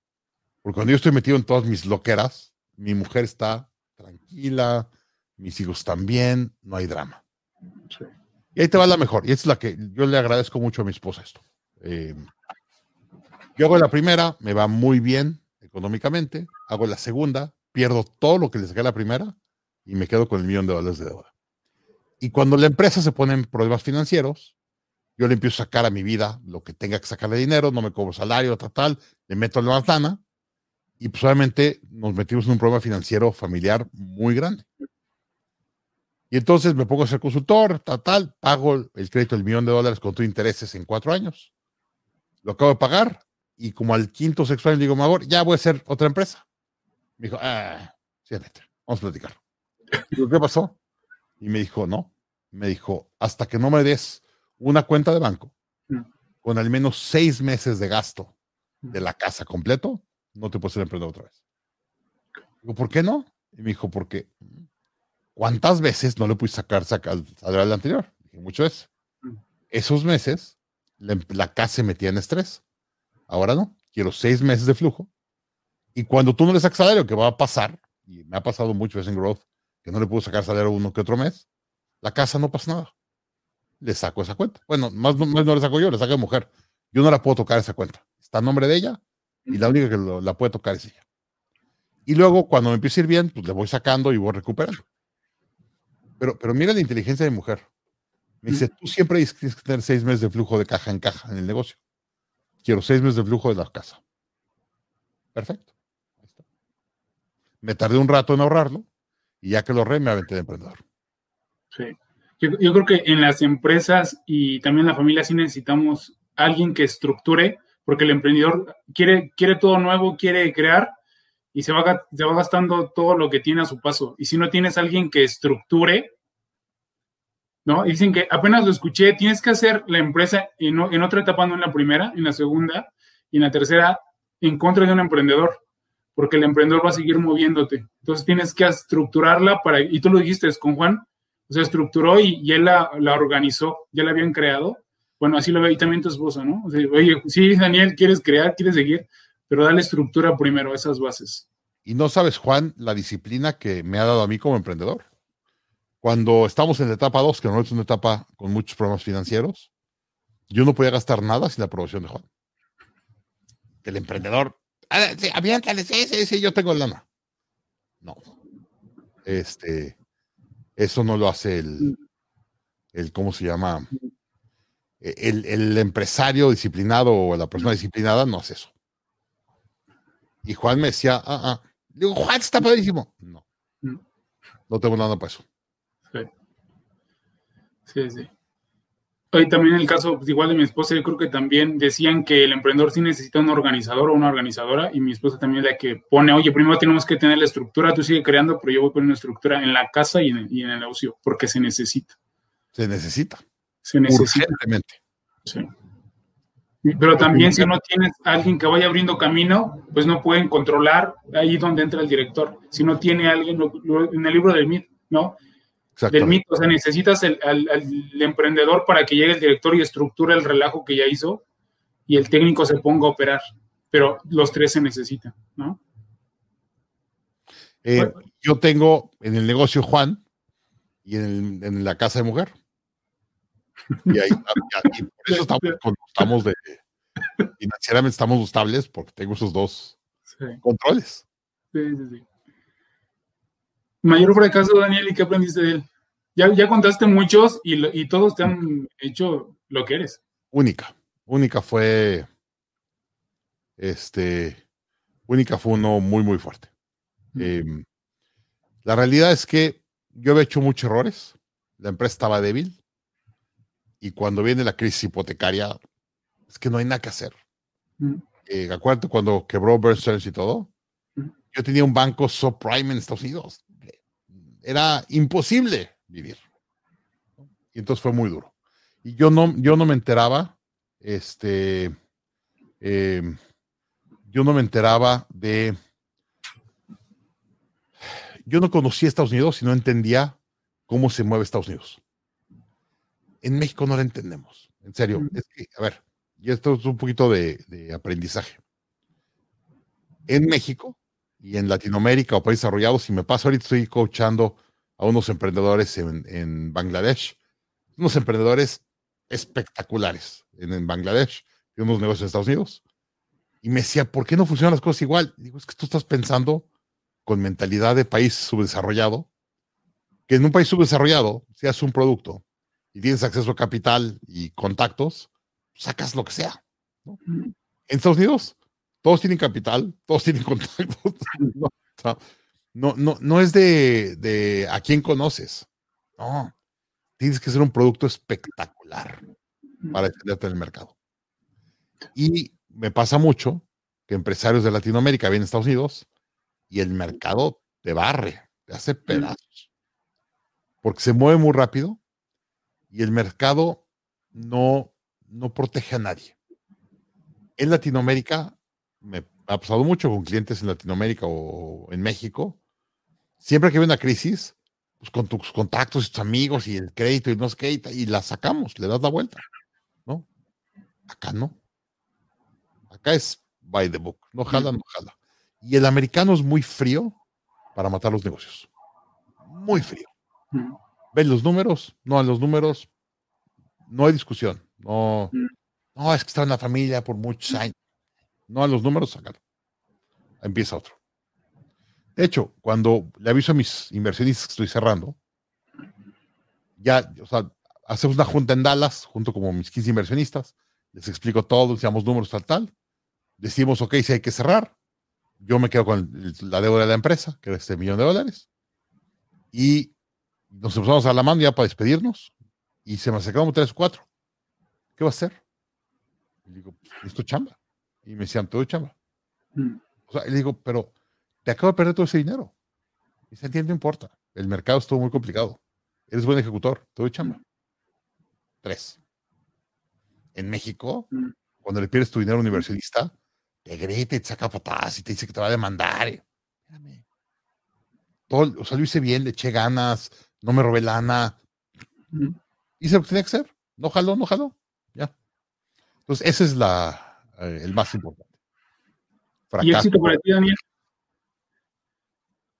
Porque cuando yo estoy metido en todas mis loqueras, mi mujer está tranquila, mis hijos también, no hay drama. Sí. Y ahí te va la mejor. Y es la que yo le agradezco mucho a mi esposa esto. Eh, yo hago la primera, me va muy bien económicamente. Hago la segunda, pierdo todo lo que le saqué la primera y me quedo con el millón de dólares de deuda. Y cuando la empresa se pone en problemas financieros, yo le empiezo a sacar a mi vida lo que tenga que sacarle dinero, no me cobro salario, tal, tal, le meto la lana y pues nos metimos en un problema financiero familiar muy grande. Y entonces me pongo a ser consultor, tal, tal, pago el crédito del millón de dólares con tus intereses en cuatro años. Lo acabo de pagar y como al quinto sexto año digo, Magor, ya voy a hacer otra empresa. Me dijo, ah, siéntate, vamos a platicar. Digo, ¿qué pasó? Y me dijo, no. Me dijo, hasta que no me des una cuenta de banco Mm. con al menos seis meses de gasto de la casa completo, no te puedes ser emprendedor otra vez. Digo, ¿por qué no? Y me dijo, porque ¿cuántas veces no le puse sacar, sacar al salario anterior? Dije, muchas veces. Mm. Esos meses, la, la casa se metía en estrés. Ahora no, quiero seis meses de flujo. Y cuando tú no le sacas salario, que va a pasar, y me ha pasado muchas veces en Growth, que no le puedo sacar salario uno que otro mes, la casa no pasa nada. Le saco esa cuenta. Bueno, más, no- más no le saco yo, le saco a mujer. Yo no la puedo tocar esa cuenta. Está a nombre de ella y la única que lo- la puede tocar es ella. Y luego, cuando me empiece a ir bien, pues le voy sacando y voy recuperando. Pero, pero mira la inteligencia de mi mujer. Me dice, tú siempre tienes que tener seis meses de flujo de caja en caja en el negocio. Quiero seis meses de flujo de la casa. Perfecto. Ahí está. Me tardé un rato en ahorrarlo y ya que lo ahorré, me aventé de emprendedor. Sí. Yo, yo creo que en las empresas y también en la familia sí necesitamos alguien que estructure, porque el emprendedor quiere, quiere todo nuevo, quiere crear y se va, se va gastando todo lo que tiene a su paso. Y si no tienes alguien que estructure, ¿no? Dicen que apenas lo escuché, tienes que hacer la empresa en, o- otra etapa, no en la primera, en la segunda y en la tercera, en contra de un emprendedor, porque el emprendedor va a seguir moviéndote. Entonces tienes que estructurarla para, y tú lo dijiste es con Juan, se estructuró y, y él la, la organizó, ya la habían creado. Bueno, así lo ve y también tu esposa, ¿no? O sea, oye, sí, Daniel, quieres crear, quieres seguir, pero dale estructura primero a esas bases. Y no sabes, Juan, la disciplina que me ha dado a mí como emprendedor. Cuando estamos en la etapa 2, que no es una etapa con muchos problemas financieros, yo no podía gastar nada sin la aprobación de Juan. El emprendedor, sí, aviéntale, sí, sí, sí, yo tengo lana. No. Este, eso no lo hace el, el ¿cómo se llama? El, el empresario disciplinado o la persona disciplinada no hace eso. Y Juan me decía, ah, ah. Digo, Juan está padrísimo. No. No tengo nada para eso. Sí. Sí. Hoy también el caso pues, igual de mi esposa, yo creo que también decían que el emprendedor sí necesita un organizador o una organizadora y mi esposa también la que pone, oye, primero tenemos que tener la estructura, tú sigue creando, pero yo voy a poner una estructura en la casa y en, y en el negocio, porque se necesita. Se necesita. Se necesita. Urgentemente. Sí. Pero también si no tienes alguien que vaya abriendo camino, pues no pueden controlar ahí donde entra el director. Si no tiene alguien, en el libro del MIT, ¿no? Del Exactamente. MIT, o sea, necesitas el, al- al emprendedor para que llegue el director y estructure el relajo que ya hizo y el técnico se ponga a operar. Pero los tres se necesitan, ¿no? Eh, yo tengo en el negocio Juan y en, el- en la casa de mujer. Y, ahí, y por eso estamos, [LAUGHS] estamos de, financieramente estamos estables porque tengo esos dos Sí, controles. sí, sí. sí. Mayor fracaso, Daniel, ¿y qué aprendiste de él? Ya, ya contaste muchos y, y todos te han hecho lo que eres. Única. Única fue. Este. Única fue uno muy, muy fuerte. Em, la realidad es que yo había hecho muchos errores. La empresa estaba débil. Y cuando viene la crisis hipotecaria, es que no hay nada que hacer. Mm. Eh, acuérdate cuando quebró Bear Stearns y todo. Mm. Yo tenía un banco subprime en Estados Unidos. Era imposible vivir. Y entonces fue muy duro. Y yo no, yo no me enteraba, este, em, yo no me enteraba de, yo no conocía Estados Unidos y no entendía cómo se mueve Estados Unidos. En México no lo entendemos. En serio, es que, a ver, y esto es un poquito de, de aprendizaje. En México y en Latinoamérica o países desarrollados, si me pasa ahorita estoy coachando a unos emprendedores en, en Bangladesh, unos emprendedores espectaculares en, en Bangladesh y unos negocios en Estados Unidos. Y me decía, ¿por qué no funcionan las cosas igual? Digo, es que tú estás pensando con mentalidad de país subdesarrollado, que en un país subdesarrollado, si haces un producto y tienes acceso a capital y contactos, sacas lo que sea. ¿no? En Estados Unidos, todos tienen capital, todos tienen [LAUGHS] contactos. No, no, no, no es de, de a quién conoces. No, tienes que ser un producto espectacular para defenderte en el mercado. Y me pasa mucho que empresarios de Latinoamérica vienen a Estados Unidos y el mercado te barre, te hace pedazos. Porque se mueve muy rápido y el mercado no, no protege a nadie. En Latinoamérica, me ha pasado mucho con clientes en Latinoamérica o en México, siempre que hay una crisis, pues con tus contactos y tus amigos y el crédito y no sé qué, y, la sacamos, le das la vuelta, ¿no? Acá no. Acá es by the book, no jala, no jala. Y el americano es muy frío para matar los negocios. Muy frío. ¿Ven los números? No, en los números no hay discusión. No, no, es que estaba en la familia por muchos años. No, a los números, sácalo. Empieza otro. De hecho, cuando le aviso a mis inversionistas que estoy cerrando, ya, o sea, hacemos una junta en Dallas, junto como mis 15 inversionistas, les explico todo, decíamos números tal, tal, decimos, ok, si hay que cerrar, yo me quedo con la deuda de la empresa, que era este millón de dólares, y nos empezamos a la mano ya para despedirnos, y se me acercaron tres o cuatro. ¿Qué va a hacer? Y digo, es tu chamba. Y me decían, te doy chamba. Mm. O sea, le digo, pero te acabo de perder todo ese dinero. Y se entiende, no importa. El mercado estuvo muy complicado. Eres buen ejecutor, te doy chamba. Tres. En México, Mm. cuando le pierdes tu dinero a un inversionista, te grita y te saca patadas y te dice que te va a demandar. y- Espérame. Todo, o sea, lo hice bien, le eché ganas, no me robé lana, Mm. hice lo que tenía que hacer. No jaló, no jaló. Ya. Entonces, ese es la, eh, el más importante. ¿Y éxito para ti, Daniel?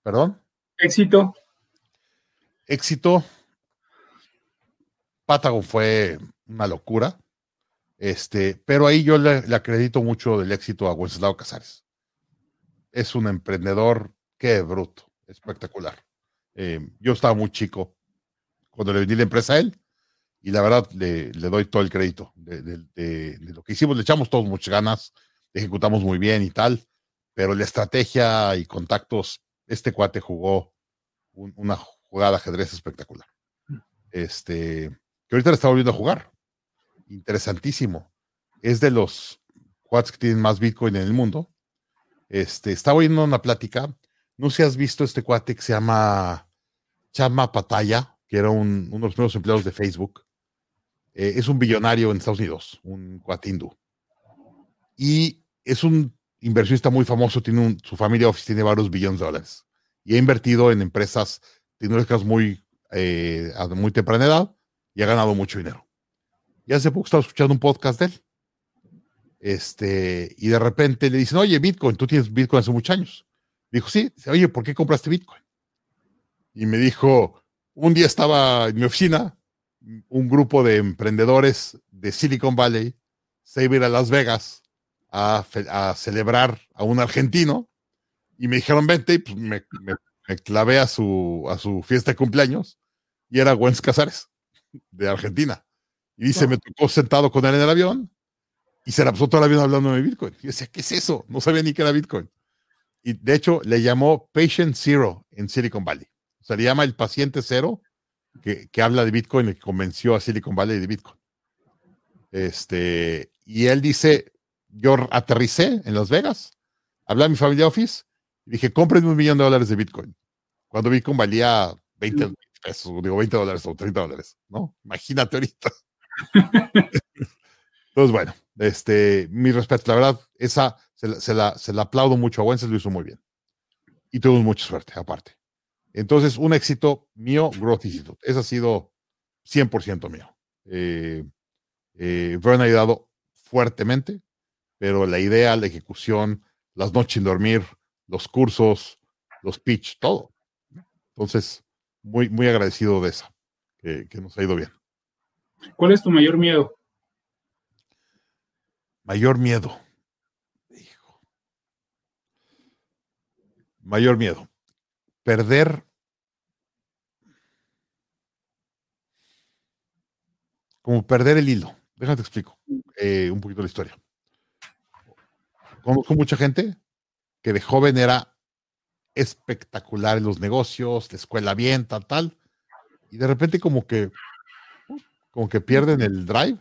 ¿Perdón? Éxito. Éxito. Patagon fue una locura. Este, pero ahí yo le, le acredito mucho del éxito a Wenceslao Casares. Es un emprendedor, qué bruto, espectacular. Eh, yo estaba muy chico cuando le vendí la empresa a él y la verdad le, doy todo el crédito de, lo que hicimos. Le echamos todos muchas ganas, ejecutamos muy bien y tal, pero la estrategia y contactos, este cuate jugó un- una jugada ajedrez espectacular. Este, que ahorita le está volviendo a jugar. Interesantísimo. Es de los cuates que tienen más Bitcoin en el mundo. Este, estaba oyendo una plática. No sé si has visto este cuate que se llama Chama Pataya, que era un- uno de los primeros empleados de Facebook. Eh, es un billonario en Estados Unidos, un cuate hindú. Y es un inversionista muy famoso, tiene un- su familia office tiene varios billones de dólares. Y ha invertido en empresas tecnológicas muy, eh, a muy temprana edad y ha ganado mucho dinero. Y hace poco estaba escuchando un podcast de él. Este, y de repente le dicen, oye, Bitcoin, tú tienes Bitcoin hace muchos años. Dijo, sí. Dice, Oye, ¿por qué compraste Bitcoin? Y me dijo, un día estaba en mi oficina, un grupo de emprendedores de Silicon Valley se iba a ir a Las Vegas a, celebrar a un argentino y me dijeron, vente, y pues me, me- me clavé a su, a su fiesta de cumpleaños y era Wences Casares de Argentina. Y dice, me tocó sentado con él en el avión y se la pasó todo el avión hablando de Bitcoin. Y yo decía, ¿qué es eso? No sabía ni qué era Bitcoin. Y de hecho le llamó Patient Zero en Silicon Valley. O sea, le llama el paciente cero que, que habla de Bitcoin y que convenció a Silicon Valley de Bitcoin. Este, y él dice, yo aterricé en Las Vegas, hablé a mi familia Office y dije, cómprenme un millón de dólares de Bitcoin. Cuando Bitcoin valía 20 pesos, digo 20 dólares o 30 dólares, ¿no? Imagínate ahorita. [LAUGHS] Entonces, bueno, este, mi respeto, la verdad, esa se la, se la, se la aplaudo mucho a Wences, lo hizo muy bien. Y tuvimos mucha suerte, aparte. Entonces, un éxito mío, Growth Institute. Ese ha sido 100% mío. Eh, eh, Vern ha ayudado fuertemente, pero la idea, la ejecución, las noches sin dormir, los cursos, los pitch, todo. Entonces, muy, muy agradecido de esa, que, que nos ha ido bien. ¿Cuál es tu mayor miedo? Mayor miedo. Hijo. Mayor miedo. Perder. Como perder el hilo. Déjame te explico eh, un poquito la historia. Conozco mucha gente que de joven era espectacular en los negocios, la escuela bien, tal, tal. Y de repente como que, como que pierden el drive.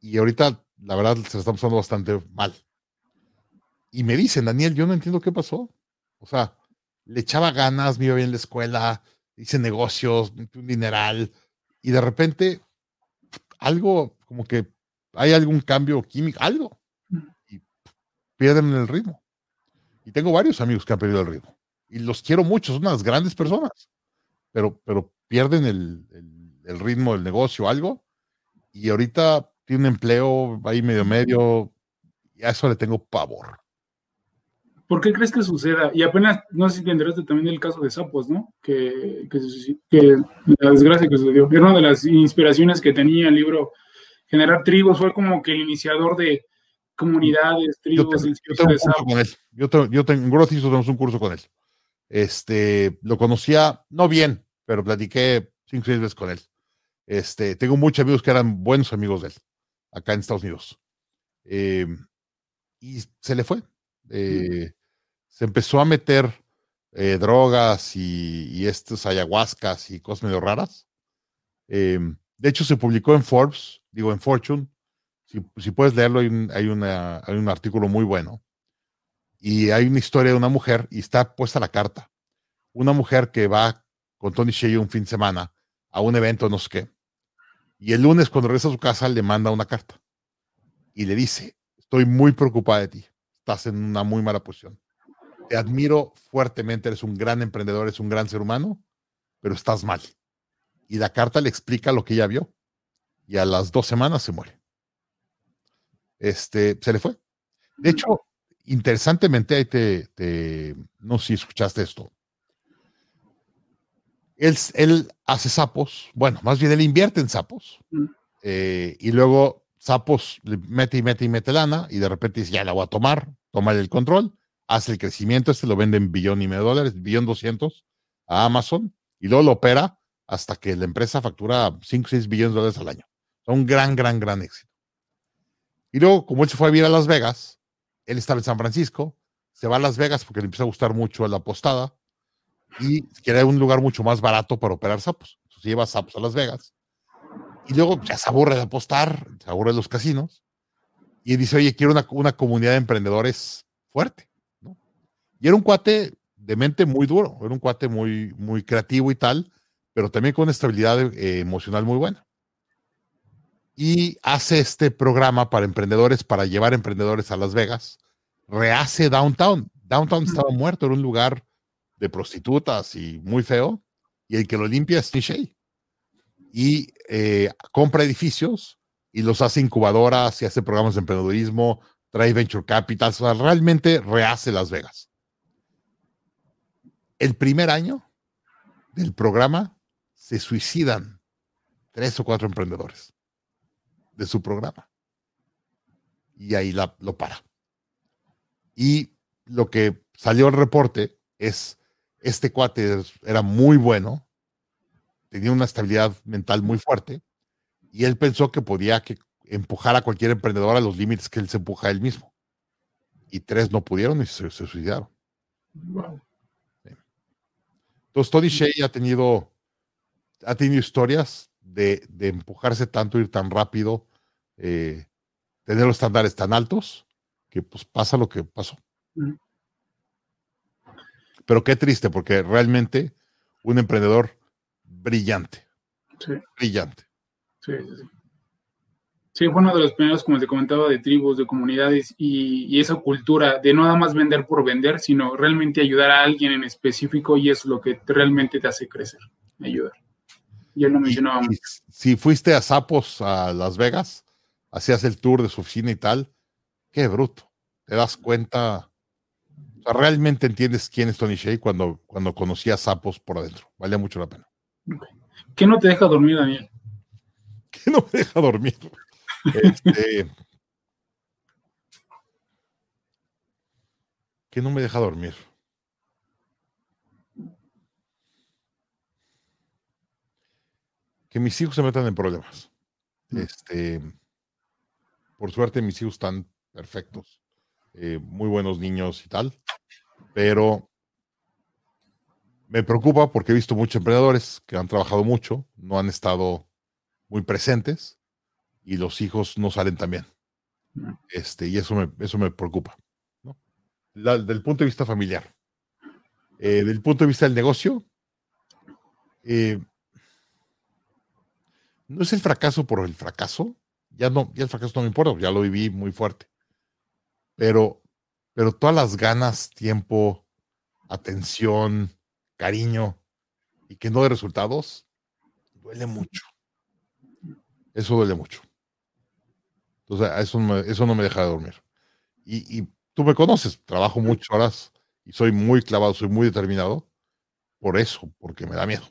Y ahorita la verdad se está pasando bastante mal. Y me dicen, Daniel, yo no entiendo qué pasó. O sea, le echaba ganas, me iba bien en la escuela, hice negocios, un dineral, y de repente algo, como que hay algún cambio químico, algo, y pierden el ritmo. Y tengo varios amigos que han perdido el ritmo. Y los quiero mucho, son unas grandes personas, pero, pero pierden el, el, el ritmo del negocio, algo, y ahorita tiene un empleo ahí medio medio, y a eso le tengo pavor. ¿Por qué crees que suceda? Y apenas, no sé si te enteraste también del caso de Sapos, ¿no? Que, que, que la desgracia que sucedió. Era una de las inspiraciones que tenía el libro Generar Tribus, fue como que el iniciador de comunidades, Yo, tribus, te- el yo tengo un curso con él. Yo, te- yo tengo, en tenemos un curso con él. Este, lo conocía, no bien, pero platiqué cinco o seis veces con él. Este, tengo muchos amigos que eran buenos amigos de él, acá en Estados Unidos. Eh, y se le fue. Eh, se empezó a meter eh, drogas y, estos ayahuascas y cosas medio raras. Eh, de hecho, se publicó en Forbes, digo en Fortune. Si, si puedes leerlo, hay un, hay, una, hay un artículo muy bueno. Y hay una historia de una mujer, y está puesta la carta. Una mujer que va con Tony Shea un fin de semana a un evento, no sé qué. Y el lunes, cuando regresa a su casa, le manda una carta. Y le dice, estoy muy preocupada de ti. Estás en una muy mala posición. Te admiro fuertemente, eres un gran emprendedor, eres un gran ser humano, pero estás mal. Y la carta le explica lo que ella vio. Y a las dos semanas se muere. Este, se le fue. De hecho, interesantemente, ahí te, te- no sé si escuchaste esto. Él, él hace sapos, bueno, más bien él invierte en sapos. Mm. eh, y luego sapos le mete y mete y mete lana y de repente dice, ya la voy a tomar, toma el control, hace el crecimiento, este lo vende en billón y medio dólares, billón doscientos a Amazon y luego lo opera hasta que la empresa factura 5 o 6 billones de dólares al año. Un gran, gran, gran éxito. Y luego, como él se fue a vivir a Las Vegas, él estaba en San Francisco, se va a Las Vegas porque le empieza a gustar mucho la postada y quiere un lugar mucho más barato para operar sapos. Entonces lleva sapos a Las Vegas y luego ya se aburre de apostar, se aburre de los casinos y dice, oye, quiero una comunidad de emprendedores fuerte. Y era un cuate de mente muy duro, era un cuate muy, muy creativo y tal, pero también con una estabilidad eh, emocional muy buena. Y hace este programa para emprendedores, para llevar emprendedores a Las Vegas. Rehace Downtown. Downtown estaba muerto, era un lugar de prostitutas y muy feo. Y el que lo limpia es Nichey. Y eh, compra edificios y los hace incubadoras y hace programas de emprendedurismo, trae venture capital, o sea, realmente rehace Las Vegas. El primer año del programa se suicidan tres o cuatro emprendedores de su programa. Y ahí lo para. Y lo que salió el reporte es, este cuate era muy bueno, tenía una estabilidad mental muy fuerte, y él pensó que podía que empujar a cualquier emprendedor a los límites que él se empuja a él mismo. Y tres no pudieron y se, suicidaron. Entonces, Tony Shea ha tenido, ha tenido historias de, de empujarse tanto, ir tan rápido, eh, tener los estándares tan altos, que pues pasa lo que pasó. Mm. Pero qué triste, porque realmente un emprendedor brillante, Sí, brillante. sí, sí, sí. Sí, fue uno de los primeros, como te comentaba, de tribus, de comunidades y, y esa cultura de no nada más vender por vender, sino realmente ayudar a alguien en específico y es lo que realmente te hace crecer, ayudar. Y él lo mencionaba Y mucho. si fuiste a Sapos a Las Vegas, hacías el tour de su oficina y tal, qué bruto. Te das cuenta, o sea, realmente entiendes quién es Tony Shea cuando, cuando conocías Sapos por adentro. Valía mucho la pena. ¿Qué no te deja dormir, Daniel? que no me deja dormir. Este, que no me deja dormir. Que mis hijos se metan en problemas. Este, por suerte, mis hijos están perfectos, eh, muy buenos niños y tal, pero me preocupa porque he visto muchos emprendedores que han trabajado mucho, no han estado muy presentes y los hijos no salen tan bien. Mm. Este, y eso me, eso me preocupa. ¿no? La- del punto de vista familiar. Eh, del punto de vista del negocio, eh, no es el fracaso por el fracaso. Ya no, ya el fracaso no me importa, ya lo viví muy fuerte. Pero, pero todas las ganas, tiempo, atención, cariño y que no de resultados, duele mucho. Eso duele mucho. Entonces, a eso, me- eso no me deja de dormir. Y, y tú me conoces, trabajo muchas horas y soy muy clavado, soy muy determinado por eso, porque me da miedo.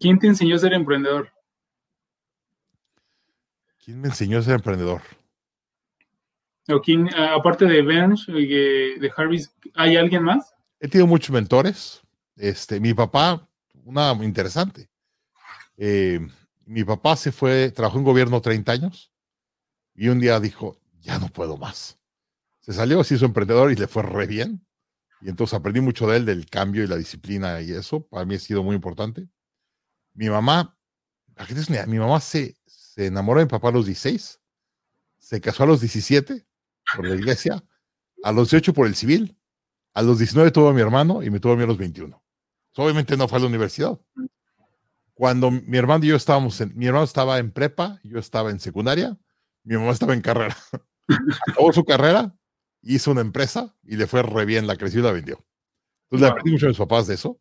¿Quién te enseñó a ser emprendedor? ¿Quién me enseñó a ser emprendedor? ¿O quién, aparte de Bench y de, Harvis, ¿hay alguien más? He tenido muchos mentores. Este, mi papá, una interesante. Eh, mi papá se fue, trabajó en gobierno 30 años y un día dijo, ya no puedo más. Se salió, se hizo emprendedor y le fue re bien. Y entonces aprendí mucho de él, del cambio y la disciplina y eso. Para mí ha sido muy importante. Mi mamá, ¿para qué te das una idea? mi mamá se, se enamoró de mi papá a los 16, se casó a los 17 por la iglesia, a los 18 por el civil, a los 19 tuvo a mi hermano y me tuvo a mí a los 21. Obviamente no fue a la universidad. Cuando mi hermano y yo estábamos en, mi hermano estaba en prepa, yo estaba en secundaria, mi mamá estaba en carrera. [LAUGHS] Acabó su carrera, hizo una empresa y le fue re bien, la creció y la vendió. Entonces le aprendí mucho a mis papás de eso.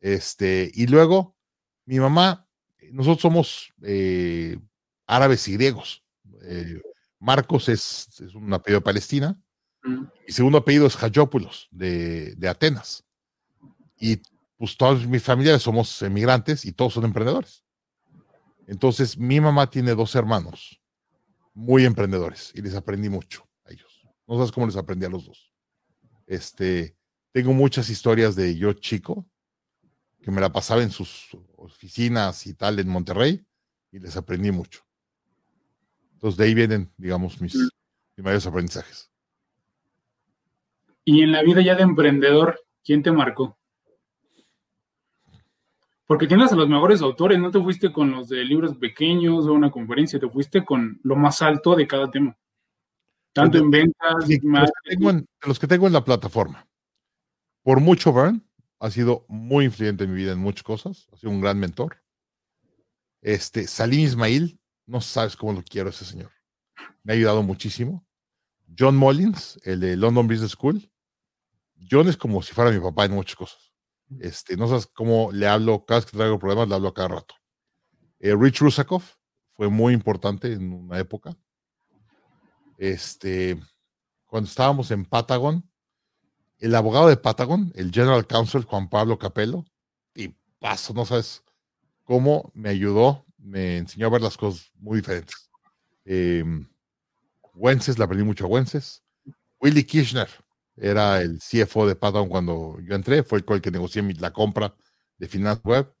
Este, y luego, mi mamá, nosotros somos eh, árabes y griegos. Eh, Marcos es, es un apellido de Palestina. Mm. Mi segundo apellido es Hayópulos, de, de Atenas. Y pues todos mis familiares somos emigrantes y todos son emprendedores. Entonces, mi mamá tiene dos hermanos muy emprendedores y les aprendí mucho a ellos. No sabes cómo les aprendí a los dos. Este, tengo muchas historias de yo chico que me la pasaba en sus oficinas y tal en Monterrey y les aprendí mucho. Entonces, de ahí vienen, digamos, mis, mis mayores aprendizajes. Y en la vida ya de emprendedor, ¿quién te marcó? Porque tienes a los mejores autores, no te fuiste con los de libros pequeños o una conferencia, te fuiste con lo más alto de cada tema. Tanto en ventas, de los, que tengo en, los que tengo en la plataforma. Por mucho, Vern ha sido muy influyente en mi vida en muchas cosas, ha sido un gran mentor. Este, Salim Ismail, no sabes cómo lo quiero ese señor. Me ha ayudado muchísimo. John Mullins, el de London Business School. John es como si fuera mi papá en muchas cosas. Este, no sabes cómo le hablo, cada vez que traigo problemas, le hablo a cada rato. Eh, Rich Rusakoff fue muy importante en una época. Este, cuando estábamos en Patagon, el abogado de Patagon, el General Counsel Juan Pablo Capello, y paso, no sabes cómo me ayudó, me enseñó a ver las cosas muy diferentes. Eh, Wences, le aprendí mucho a Wences. Willy Kirchner, era el CFO de Patagon cuando yo entré, fue el que negocié mi, la compra de Finance Web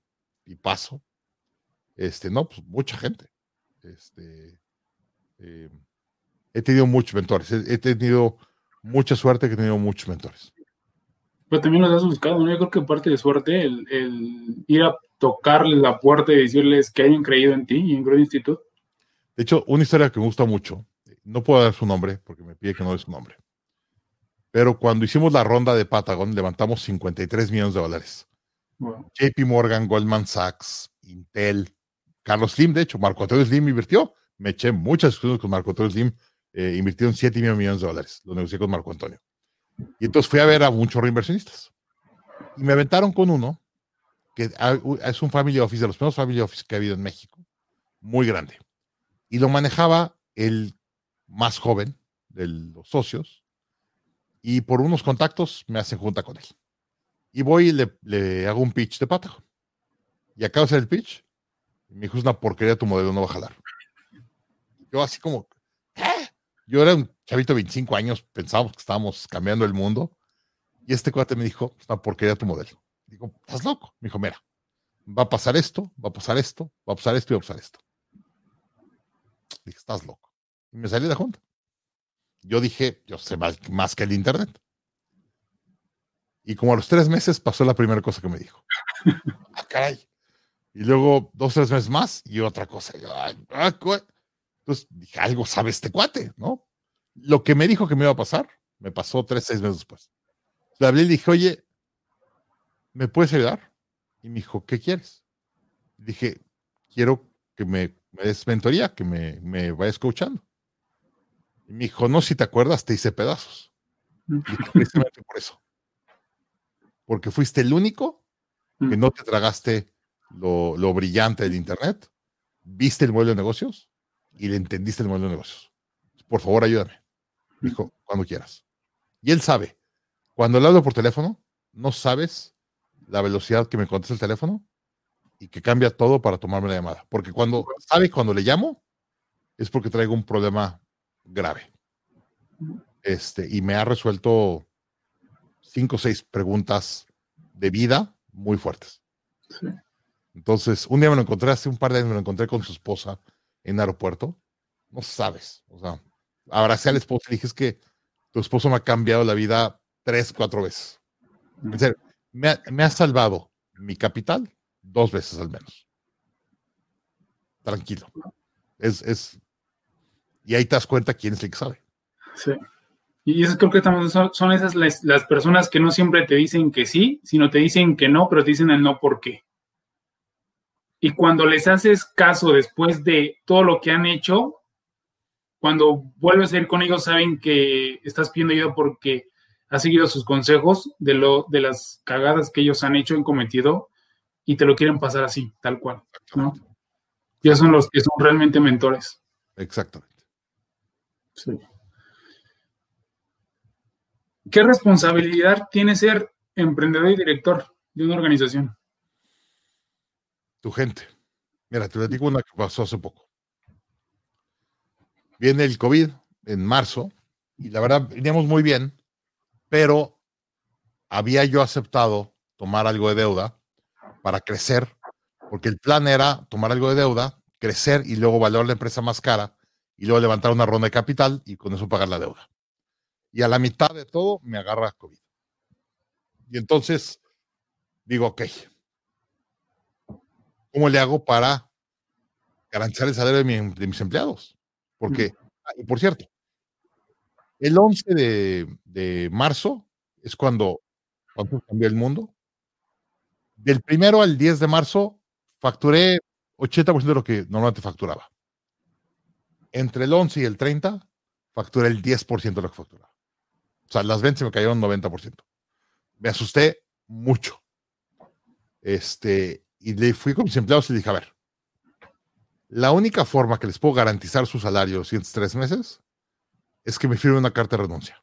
y paso. Este, no, pues mucha gente. Este, eh, he tenido muchos mentores, he, he, tenido mucha suerte que he tenido muchos mentores. Pero también los has buscado, ¿no? Yo creo que parte de suerte el, el ir a tocarles la puerta y decirles que hayan creído en ti y en Grow Institute. De hecho, una historia que me gusta mucho, no puedo dar su nombre porque me pide que no dé su nombre pero cuando hicimos la ronda de Patagon, levantamos 53 millones de dólares. Wow. JP Morgan, Goldman Sachs, Intel, Carlos Slim, de hecho, Marco Antonio Slim invirtió. Me eché muchas discusiones con Marco Antonio Slim, eh, invirtieron 7 millones de dólares. Lo negocié con Marco Antonio. Y entonces fui a ver a muchos reinversionistas. Y me aventaron con uno, que es un family office, de los primeros family office que ha habido en México, muy grande. Y lo manejaba el más joven de los socios, y por unos contactos me hacen junta con él. Y voy y le, le hago un pitch de Patagon. Y acabo de hacer el pitch. Y me dijo, es una porquería tu modelo, no va a jalar. Yo así como, ¿qué? Yo era un chavito de 25 años, pensábamos que estábamos cambiando el mundo. Y este cuate me dijo, es una porquería tu modelo. Digo, ¿estás loco? Me dijo, mira, va a pasar esto, va a pasar esto, va a pasar esto y va a pasar esto. Dije, estás loco. Y me salí de la junta. Yo dije, yo sé más, más, que el Internet. Y como a los tres meses pasó la primera cosa que me dijo. [LAUGHS] ah, caray. Y luego dos, tres meses más y otra cosa. Ah, Entonces dije, algo sabe este cuate, ¿no? Lo que me dijo que me iba a pasar, me pasó tres, seis meses después. Le hablé y le dije, oye, ¿me puedes ayudar? Y me dijo, ¿qué quieres? Dije, quiero que me, me des mentoría, que me, me vayas coachando. Y me dijo, no, si te acuerdas, te hice pedazos. Y precisamente por eso. Porque fuiste el único que no te tragaste lo, lo, brillante del Internet, viste el modelo de negocios y le entendiste el modelo de negocios. Por favor, ayúdame. Me dijo, cuando quieras. Y él sabe, cuando le hablo por teléfono, no sabes la velocidad que me contesta el teléfono y que cambia todo para tomarme la llamada. Porque cuando sabe cuando le llamo, es porque traigo un problema grave. Este, y me ha resuelto cinco o seis preguntas de vida muy fuertes. Sí. Entonces, un día me lo encontré, hace un par de años me lo encontré con su esposa en el aeropuerto. No sabes, o sea, abracé al esposo y dije, es que tu esposo me ha cambiado la vida tres, cuatro veces. En serio, me ha, me ha salvado mi capital dos veces al menos. Tranquilo. Es, es, y ahí te das cuenta quién es el que sabe. Sí. Y eso creo que también son, son esas las, las, personas que no siempre te dicen que sí, sino te dicen que no, pero te dicen el no por qué. Y cuando les haces caso después de todo lo que han hecho, cuando vuelves a ir con ellos, saben que estás pidiendo ayuda porque has seguido sus consejos de, lo, de las cagadas que ellos han hecho, han cometido, y te lo quieren pasar así, tal cual. ¿no? Ya son los que son realmente mentores. Exactamente. Sí. ¿Qué responsabilidad tiene ser emprendedor y director? de una organización? Tu gente. Mira, te digo una que pasó hace poco. Viene el COVID en marzo y la verdad veníamos muy bien, pero había yo aceptado tomar algo de deuda para crecer, porque el plan era tomar algo de deuda, crecer y luego valorar la empresa más cara y luego levantar una ronda de capital y con eso pagar la deuda. Y a la mitad de todo me agarra COVID. Y entonces digo, ok, ¿cómo le hago para garantizar el salario de, mis empleados? Porque, ah, y por cierto, el 11 de, marzo es cuando, cuando cambió el mundo. Del primero al 10 de marzo facturé 80% de lo que normalmente facturaba. Entre el 11 y el 30 facturé el 10% de lo que facturaba. O sea, las ventas me cayeron 90%. Me asusté mucho. Este, y le fui con mis empleados y dije, a ver, la única forma que les puedo garantizar su salario los siguientes tres meses es que me firme una carta de renuncia.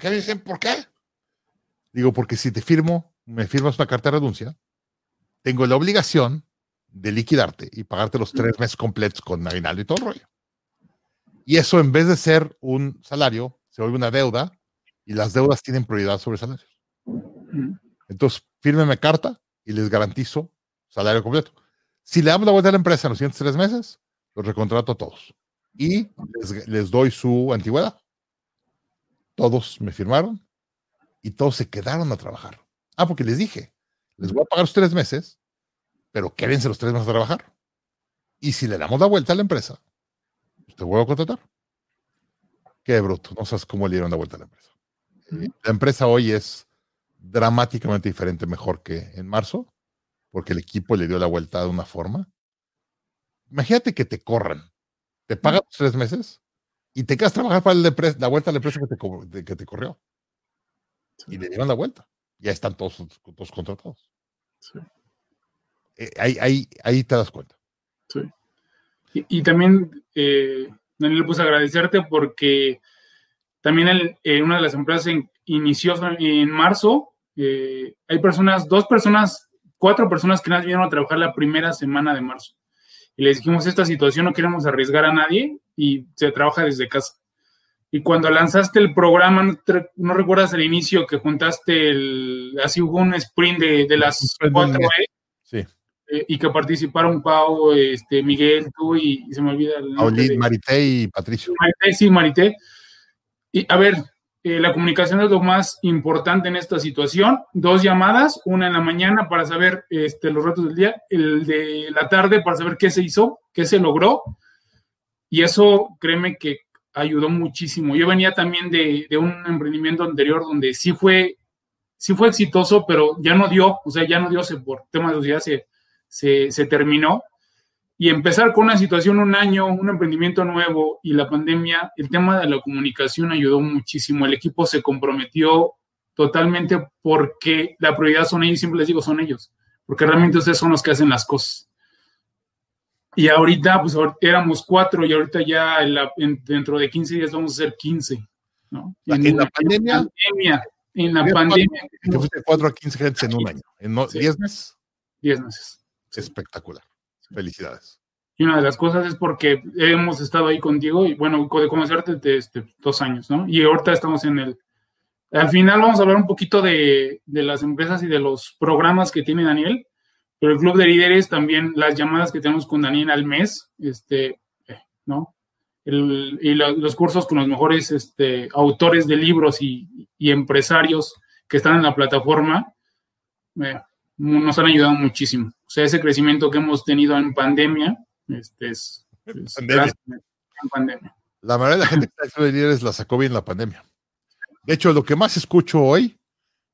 ¿Qué dicen? ¿Por qué? Digo, porque si te firmo, me firmas una carta de renuncia, tengo la obligación de liquidarte y pagarte los tres meses completos con aguinaldo y todo el rollo. Y eso, en vez de ser un salario, se vuelve una deuda y las deudas tienen prioridad sobre salarios. Entonces, fírmeme carta y les garantizo salario completo. Si le damos la vuelta a la empresa en los siguientes tres meses, los recontrato a todos y les, doy su antigüedad. Todos me firmaron y todos se quedaron a trabajar. Ah, porque les dije, les voy a pagar los tres meses, pero quédense los tres meses a trabajar. Y si le damos la vuelta a la empresa, te vuelvo a contratar. Qué bruto, no sabes cómo le dieron la vuelta a la empresa. La empresa hoy es dramáticamente diferente, mejor que en marzo, porque el equipo le dio la vuelta de una forma. Imagínate que te corran, te pagan tres meses y te quedas a trabajar para la vuelta a la empresa que te, que te corrió. Y le dieron la vuelta. Ya están todos, todos contratados. Eh, ahí, ahí, te das cuenta. Sí. Y, también, eh, Daniel, pues agradecerte porque también el, eh, una de las empresas inició en marzo. Eh, hay personas, dos personas, cuatro personas que nos vinieron a trabajar la primera semana de marzo. Y les dijimos, esta situación no queremos arriesgar a nadie y se trabaja desde casa. Y cuando lanzaste el programa, no, recuerdas el inicio que juntaste el, así hubo un sprint de, las cuatro E. Sí. Eh, y que participaron Pau, este, Miguel, tú y, se me olvida el nombre. Marité y Patricio. Marité, sí, Marité. Y a ver, eh, la comunicación es lo más importante en esta situación. Dos llamadas, una en la mañana para saber este, los retos del día, el de la tarde para saber qué se hizo, qué se logró. Y eso, créeme que ayudó muchísimo. Yo venía también de, de un emprendimiento anterior donde sí fue, sí fue exitoso, pero ya no dio, o sea, ya no dio, por temas de sociedad se, se, se terminó. Y empezar con una situación, un año, un emprendimiento nuevo y la pandemia, el tema de la comunicación ayudó muchísimo. El equipo se comprometió totalmente porque la prioridad son ellos, siempre les digo, son ellos, porque realmente ustedes son los que hacen las cosas. Y ahorita, pues éramos cuatro y ahorita ya dentro de 15 días vamos a ser 15. ¿no? En, la pandemia. En la pandemia. Que fuiste cuatro a 15 gente en un año. ¿En 10 meses? 10 meses. Espectacular. Felicidades. Y una de las cosas es porque hemos estado ahí contigo y bueno, de conocerte de este, dos años, ¿no? Y ahorita estamos en el... Al final vamos a hablar un poquito de, de las empresas y de los programas que tiene Daniel, pero el Club de Líderes también, las llamadas que tenemos con Daniel al mes, este, eh, ¿no? El, y los cursos con los mejores este, autores de libros y, y, empresarios que están en la plataforma, eh, nos han ayudado muchísimo. O sea, ese crecimiento que hemos tenido en pandemia, este es, pandemia. en pandemia. La mayoría de la gente que está líderes la sacó bien la pandemia. De hecho, lo que más escucho hoy,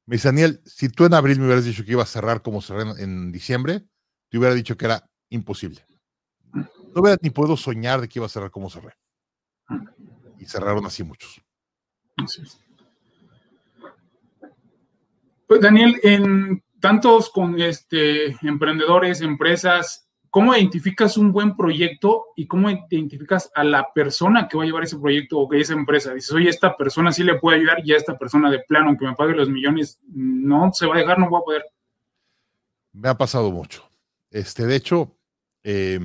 me dice Daniel, si tú en abril me hubieras dicho que iba a cerrar como cerré en, diciembre, te hubiera dicho que era imposible. No hubiera ni puedo soñar de que iba a cerrar como cerré. Y cerraron así muchos. Pues Daniel, en tantos con este, emprendedores, empresas, ¿cómo identificas un buen proyecto y cómo identificas a la persona que va a llevar ese proyecto o que esa empresa? Dices, oye, esta persona sí le puede ayudar y a esta persona de plano, aunque me pague los millones, no se va a dejar, no va a poder. Me ha pasado mucho. Este, de hecho, eh,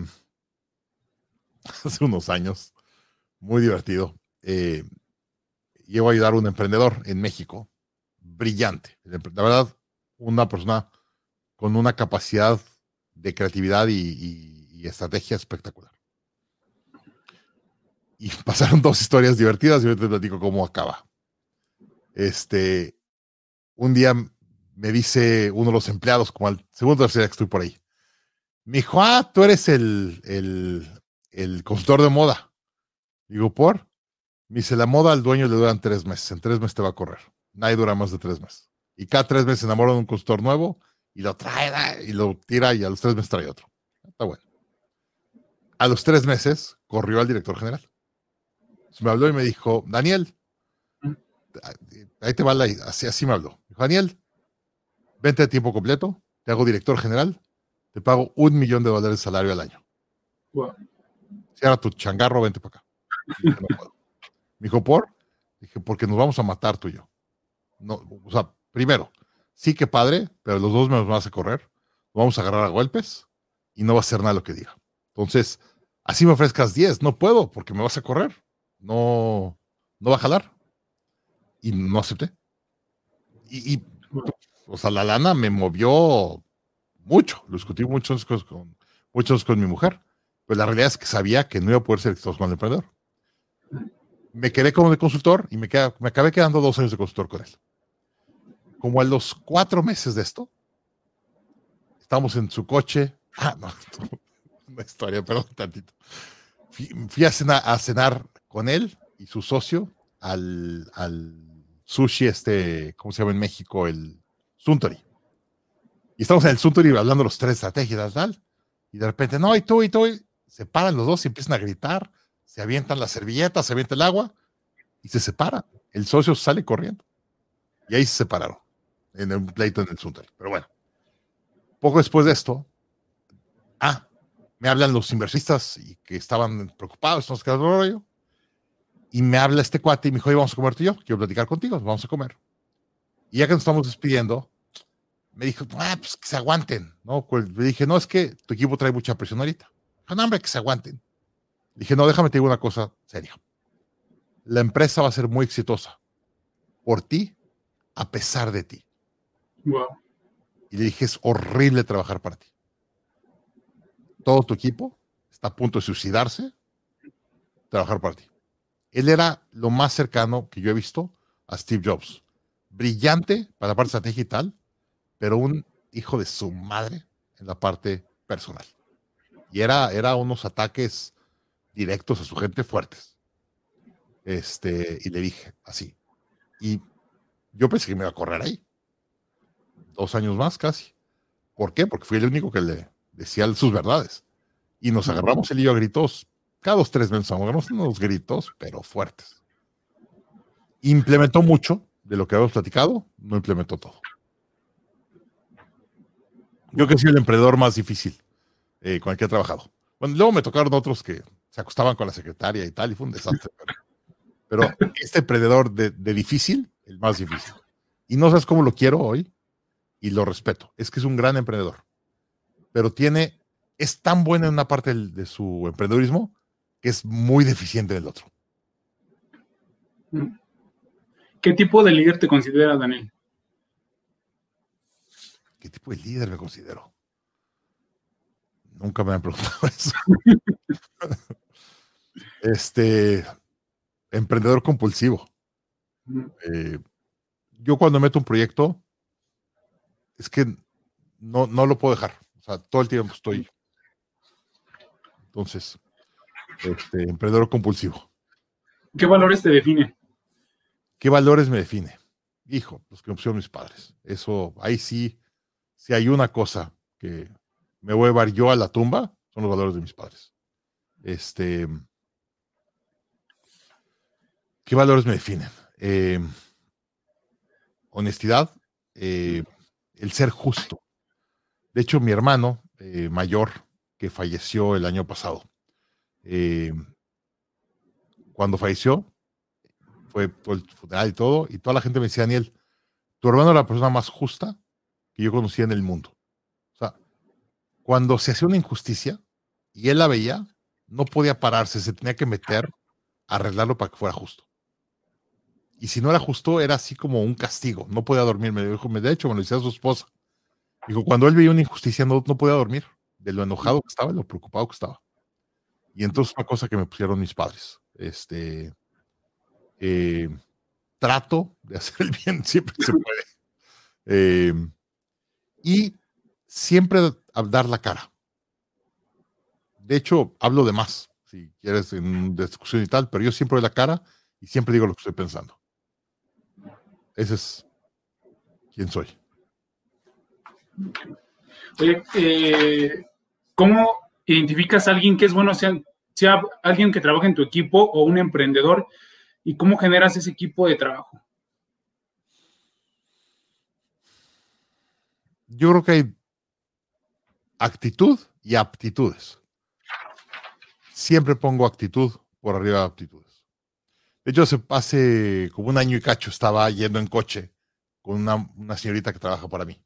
[LAUGHS] hace unos años, muy divertido, eh, llevo a ayudar a un emprendedor en México, brillante. La verdad, una persona con una capacidad de creatividad y, estrategia espectacular. Y [LAUGHS] pasaron dos historias divertidas y yo te platico cómo acaba. Este, un día me dice uno de los empleados, como al segundo o tercer día que estoy por ahí, me dijo, ah, tú eres el, el, el consultor de moda. Digo, ¿por? Me dice, la moda al dueño le duran tres meses. En tres meses te va a correr. Nadie dura más de tres meses. Y cada tres meses se enamora de un consultor nuevo y lo trae y lo tira y a los tres meses trae otro. Está bueno. A los tres meses corrió al director general. me habló y me dijo, Daniel, ahí te va la, así, así me habló. Dijo, Daniel, vente de tiempo completo, te hago director general, te pago un millón de dólares de salario al año. Wow. Cierra tu changarro, vente para acá. Me dijo, ¿por? Dije, porque nos vamos a matar tú y yo. No, o sea, primero, sí que padre, pero los dos me los vas a correr. vamos a agarrar a golpes y no va a hacer nada lo que diga. Entonces, así me ofrezcas 10, no puedo porque me vas a correr. No, no va a jalar. Y no acepté. Y, o sea, la lana me movió mucho. Lo discutí muchos con, con mi mujer. Pues la realidad es que sabía que no iba a poder ser exitoso con emprendedor. Me quedé como de consultor y me, me acabé quedando dos años de consultor con él. Como a los cuatro meses de esto, estamos en su coche. Ah, no, [LAUGHS] una historia, perdón, tantito. Fui, a, cenar, con él y su socio al, al sushi, este, ¿cómo se llama en México? El Suntory. Y estamos en el Suntory hablando los tres estrategias, tal. Y de repente, no, y tú, y tú, se paran los dos y empiezan a gritar, se avientan las servilletas, se avienta el agua y se separan. El socio sale corriendo. Y ahí se separaron en un pleito en el Sunter. Pero bueno, poco después de esto, ah, me hablan los inversionistas y que estaban preocupados, quedando rollo. Y me habla este cuate y me dijo, vamos a comer tú y yo, quiero platicar contigo, vamos a comer. Y ya que nos estamos despidiendo, me dijo, ah, pues que se aguanten, ¿no? Pues le dije, no, es que tu equipo trae mucha presión ahorita. No, hombre, que se aguanten. Dije, no, déjame te digo una cosa seria. La empresa va a ser muy exitosa por ti, a pesar de ti. Wow. Y le dije, es horrible trabajar para ti. Todo tu equipo está a punto de suicidarse, trabajar para ti. Él era lo más cercano que yo he visto a Steve Jobs. Brillante para la parte estratégica y tal, pero un hijo de su madre en la parte personal. Y era, era unos ataques directos a su gente fuertes. Este, y le dije así. Y yo pensé que me iba a correr ahí. Dos años más casi. ¿Por qué? Porque fui el único que le decía sus verdades. Y nos agarramos el lío a gritos. Cada dos, tres meses agarramos unos gritos, pero fuertes. Implementó mucho de lo que habíamos platicado, no implementó todo. Yo que soy el emprendedor más difícil eh, con el que he trabajado. Bueno, luego me tocaron otros que se acostaban con la secretaria y tal, y fue un desastre. Pero, este emprendedor de, difícil, el más difícil. Y no sabes cómo lo quiero hoy y lo respeto. Es que es un gran emprendedor. Pero tiene, es tan bueno en una parte de su emprendedurismo que es muy deficiente en el otro. ¿Qué tipo de líder te considera, Daniel? ¿Qué tipo de líder me considero? Nunca me han preguntado [LAUGHS] eso. este, emprendedor compulsivo. Eh, yo cuando meto un proyecto, es que no, no lo puedo dejar. O sea, todo el tiempo estoy. Entonces, este, emprendedor compulsivo. ¿Qué valores te define? ¿Qué valores me define? Hijo, los que me pusieron mis padres. Eso, ahí sí, si hay una cosa que me voy a llevar yo a la tumba, son los valores de mis padres. Este, ¿qué valores me definen? Eh, honestidad, eh, el ser justo. De hecho, mi hermano eh, mayor, que falleció el año pasado, cuando falleció, fue todo el funeral y todo, y toda la gente me decía, Daniel, tu hermano era la persona más justa que yo conocía en el mundo. O cuando se hacía una injusticia y él la veía, no podía pararse, se tenía que meter a arreglarlo para que fuera justo. Y si no era justo, era así como un castigo. No podía dormir. Me dijo, de hecho, me lo decía su esposa. Dijo, cuando él veía una injusticia, no, no podía dormir de lo enojado que estaba, de lo preocupado que estaba. Y entonces una cosa que me pusieron mis padres. Este eh, trato de hacer el bien [LAUGHS] siempre que se puede. Eh, y siempre dar la cara. De hecho, hablo de más, si quieres, en discusión y tal, pero yo siempre doy la cara y siempre digo lo que estoy pensando. Ese es quién soy. Oye, eh, ¿cómo identificas a alguien que es bueno, sea, sea alguien que trabaja en tu equipo o un emprendedor, y cómo generas ese equipo de trabajo? Yo creo que hay actitud y aptitudes. Siempre pongo actitud por arriba de aptitudes. De hecho, hace, como un año y cacho estaba yendo en coche con una, una, señorita que trabaja para mí.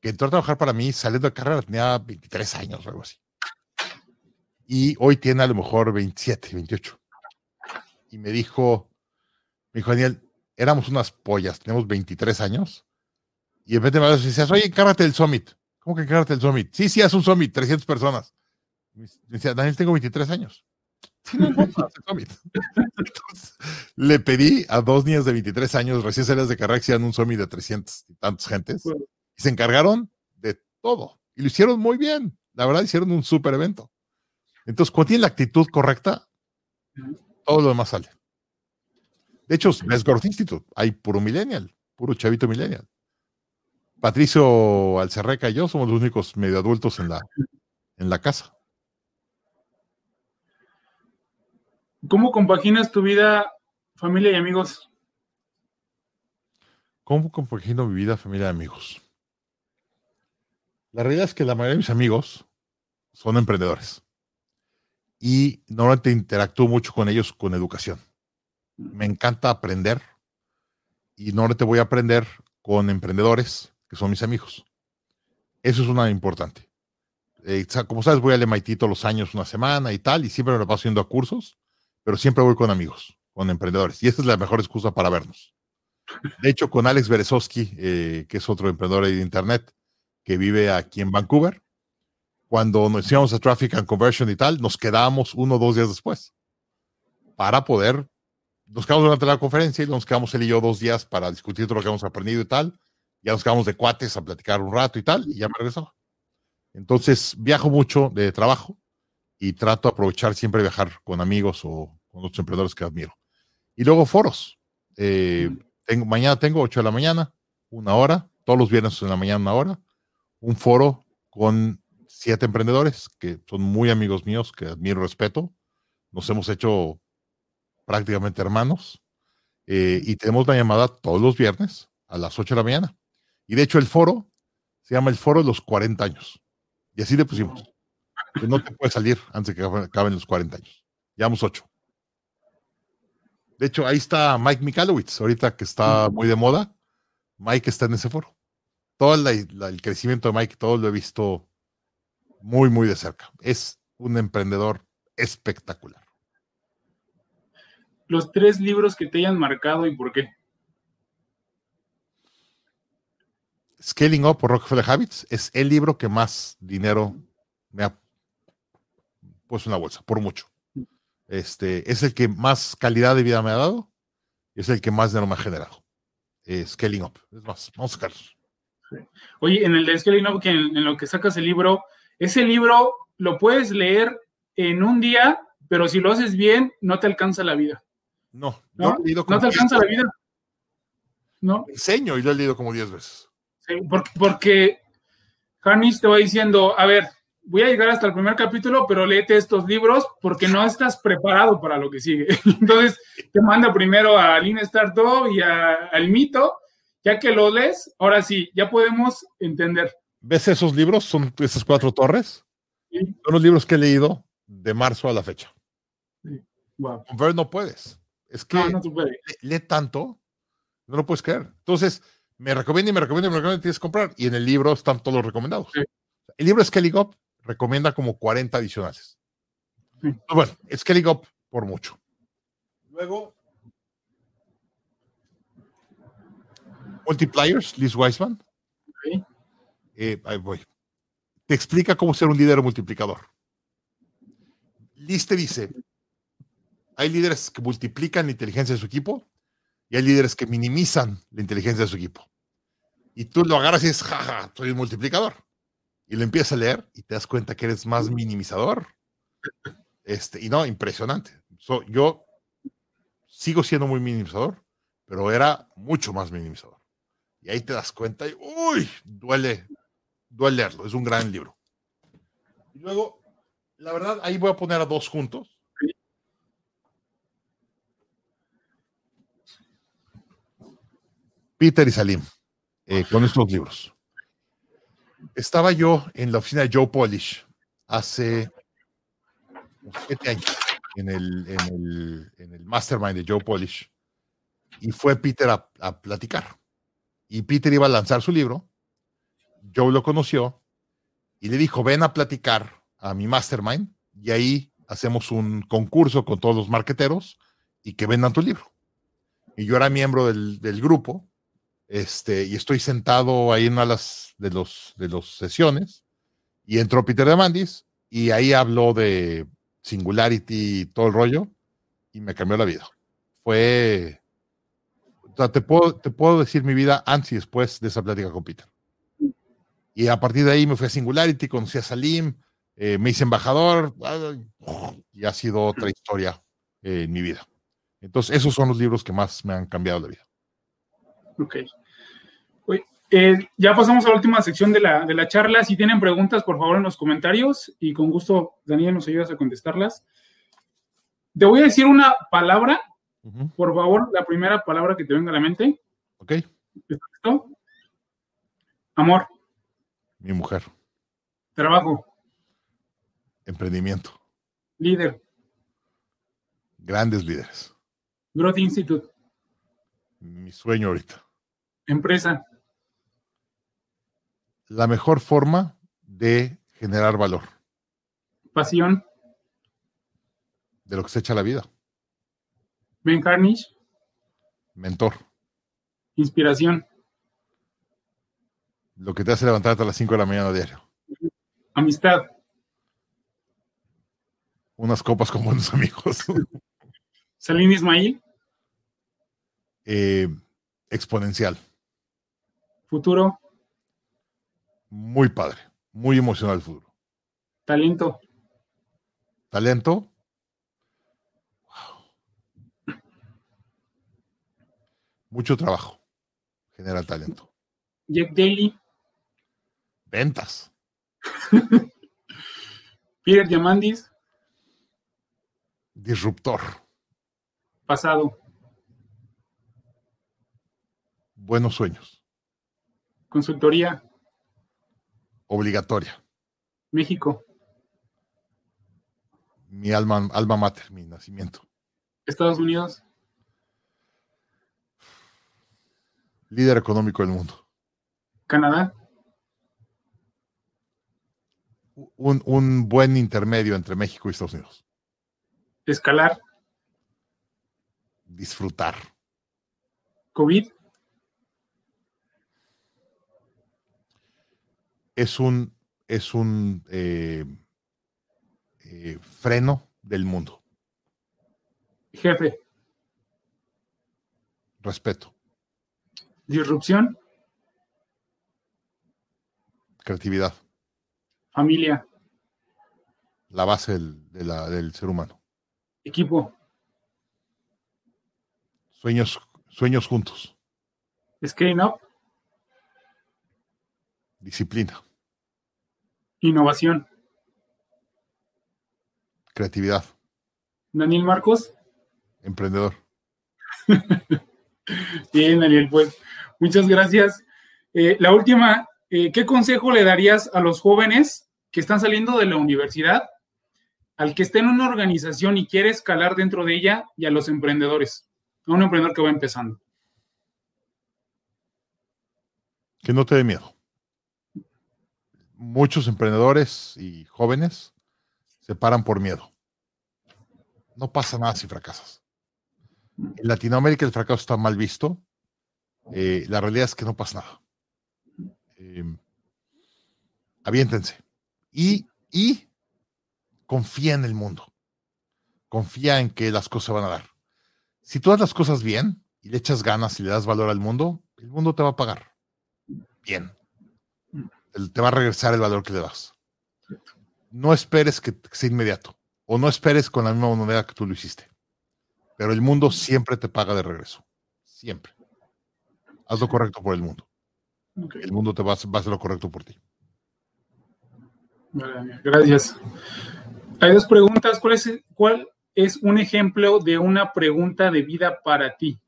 Que entró a trabajar para mí saliendo de carrera, tenía 23 años o algo así. Y hoy tiene a lo mejor 27, 28. Y me dijo, me dijo Daniel, éramos unas pollas, tenemos 23 años. Y en vez de me decías, oye, encárgate del summit. ¿Cómo que encárgate del summit? Sí, sí, haz un summit, 300 personas. Me decía, Daniel, tengo 23 años. Summit. Entonces, le pedí a dos niñas de 23 años, recién salidas de carrera, que hicieran un summit de 300 y tantos gentes. Y se encargaron de todo. Y lo hicieron muy bien. La verdad, hicieron un súper evento. Entonces, cuando tiene la actitud correcta, todo lo demás sale. De hecho, es Growth Institute, hay puro millennial, puro chavito millennial. Patricio Alcerreca y yo somos los únicos medio adultos en la, en la casa. ¿Cómo compaginas tu vida, familia y amigos? ¿Cómo compagino mi vida, familia y amigos? La realidad es que la mayoría de mis amigos son emprendedores y normalmente interactúo mucho con ellos con educación. Me encanta aprender y normalmente voy a aprender con emprendedores que son mis amigos. Eso es una importante. Eh, como sabes, voy al MIT todos los años, una semana y tal, y siempre me lo paso yendo a cursos, pero siempre voy con amigos, con emprendedores. Y esa es la mejor excusa para vernos. De hecho, con Alex Berezowski, eh, que es otro emprendedor de Internet, que vive aquí en Vancouver, cuando nos íbamos a Traffic and Conversion y tal, nos quedábamos uno o dos días después para poder, nos quedamos durante la conferencia y nos quedamos él y yo dos días para discutir todo lo que hemos aprendido y tal. Ya nos quedamos de cuates a platicar un rato y tal, y ya me regresaba. Entonces, viajo mucho de trabajo y trato de aprovechar siempre viajar con amigos o con otros emprendedores que admiro. Y luego foros. Eh, tengo, mañana tengo 8 de la mañana, una hora, todos los viernes en la mañana una hora, un foro con siete emprendedores que son muy amigos míos, que admiro, respeto. Nos hemos hecho prácticamente hermanos. Eh, y tenemos la llamada todos los viernes a las 8 de la mañana. Y de hecho el foro se llama el foro de los 40 años. Y así le pusimos. Que no te puedes salir antes de que acaben los 40 años. Llevamos 8. De hecho, ahí está Mike Mikalowitz, ahorita que está muy de moda. Mike está en ese foro. Todo el crecimiento de Mike, todo lo he visto muy, muy de cerca. Es un emprendedor espectacular. Los tres libros que te hayan marcado y por qué. Scaling Up por Rockefeller Habits es el libro que más dinero me ha puesto en la bolsa, por mucho. Este, es el que más calidad de vida me ha dado y es el que más dinero me ha generado. Scaling Up. Es más, vamos a sacarlos. Oye, en el de Scaling Up, que en, lo que sacas el libro, ese libro lo puedes leer en un día, pero si lo haces bien, no te alcanza la vida. No, no, no te alcanza la vida. No. Enseño y lo he leído como 10 veces. Sí, porque, porque te va diciendo, a ver, voy a llegar hasta el primer capítulo, pero léete estos libros porque no estás preparado para lo que sigue. [LAUGHS] Entonces, te manda primero a Lean Startup y al mito, ya que lo lees, ahora sí, ya podemos entender. ¿Ves esos libros? Son esas cuatro torres. Son los libros que he leído de marzo a la fecha. Sí. Ver no puedes. Es que lee, tanto, no lo puedes creer. Entonces, me recomienda y me recomienda y me recomienda y tienes que comprar. Y en el libro están todos los recomendados. El libro de Skelly Gop recomienda como 40 adicionales. Sí. Pues bueno, Gop por mucho. Luego, Multipliers, Liz Weisman. Eh, ahí voy. Te explica cómo ser un líder multiplicador. Liz te dice, hay líderes que multiplican la inteligencia de su equipo y hay líderes que minimizan la inteligencia de su equipo. Y tú lo agarras y dices, jaja, soy un multiplicador. Y lo empiezas a leer y te das cuenta que eres más minimizador. Este, y no, impresionante. So, yo sigo siendo muy minimizador, pero era mucho más minimizador. Y ahí te das cuenta y, uy, duele, duele leerlo. Es un gran libro. Y luego, la verdad, ahí voy a poner a dos juntos. Peter y Salim, eh, con estos libros. Estaba yo en la oficina de Joe Polish hace siete años, en el, en el, en el mastermind de Joe Polish, y fue Peter a, a platicar. Y Peter iba a lanzar su libro, Joe lo conoció y le dijo, ven a platicar a mi mastermind y ahí hacemos un concurso con todos los marqueteros y que vendan tu libro. Y yo era miembro del, del grupo este, y estoy sentado ahí en una de los, de los sesiones y entró Peter Demandis y ahí habló de Singularity y todo el rollo y me cambió la vida. Fue, o sea, te puedo, te puedo decir mi vida antes y después de esa plática con Peter. Y a partir de ahí me fui a Singularity, conocí a Salim, eh, me hice embajador y ha sido otra historia eh, en mi vida. Entonces, esos son los libros que más me han cambiado la vida. Ok. Eh, ya pasamos a la última sección de la, de la charla. Si tienen preguntas, por favor, en los comentarios y con gusto, Daniel, nos ayudas a contestarlas. Te voy a decir una palabra, por favor, la primera palabra que te venga a la mente. ¿Ok? ¿Estás listo? Amor, Mi mujer, trabajo, emprendimiento, líder, grandes líderes. Growth Institute, Mi sueño ahorita. empresa, La mejor forma de generar valor pasión, de lo que se echa la vida. Ben Carnish, Mentor, inspiración, lo que te hace levantarte a las 5 de la mañana diario. amistad, Unas copas con buenos amigos. [LAUGHS] Salim Ismail, Eh, exponencial. futuro, Muy padre. Muy emocional el futuro. talento, Talento. Wow. Mucho trabajo. Genera talento. Jack Daly, Ventas. [LAUGHS] Peter Diamandis, Disruptor. pasado, Buenos sueños. consultoría, Obligatoria. México, Mi alma, alma mater, mi nacimiento. Estados Unidos, Líder económico del mundo. Canadá, Un, un buen intermedio entre México y Estados Unidos. escalar, Disfrutar. COVID, Es un, es un eh, eh, freno del mundo. jefe, Respeto. disrupción, Creatividad. familia, La base del, de la- del ser humano. equipo, Sueños, sueños juntos. scaling up, Disciplina. Innovación. Creatividad. Daniel Marcos, Emprendedor. [LAUGHS] bien, Daniel, pues muchas gracias. Eh, la última, eh, ¿qué consejo le darías a los jóvenes que están saliendo de la universidad, al que esté en una organización y quiere escalar dentro de ella y a los emprendedores? A un emprendedor que va empezando. Que no te dé miedo. Muchos emprendedores y jóvenes se paran por miedo. No pasa nada si fracasas. En Latinoamérica el fracaso está mal visto. Eh, la realidad es que no pasa nada. Eh, aviéntense. Y, y confía en el mundo. Confía en que las cosas van a dar. Si tú haces las cosas bien y le echas ganas y le das valor al mundo, el mundo te va a pagar. Bien. Te va a regresar el valor que le das. No esperes que sea inmediato. O no esperes con la misma moneda que tú lo hiciste. Pero el mundo siempre te paga de regreso. Siempre. Haz lo correcto por el mundo. El mundo te va a, hacer lo correcto por ti. Gracias. Hay dos preguntas. ¿Cuál es, ¿Cuál es un ejemplo de una pregunta de vida para ti?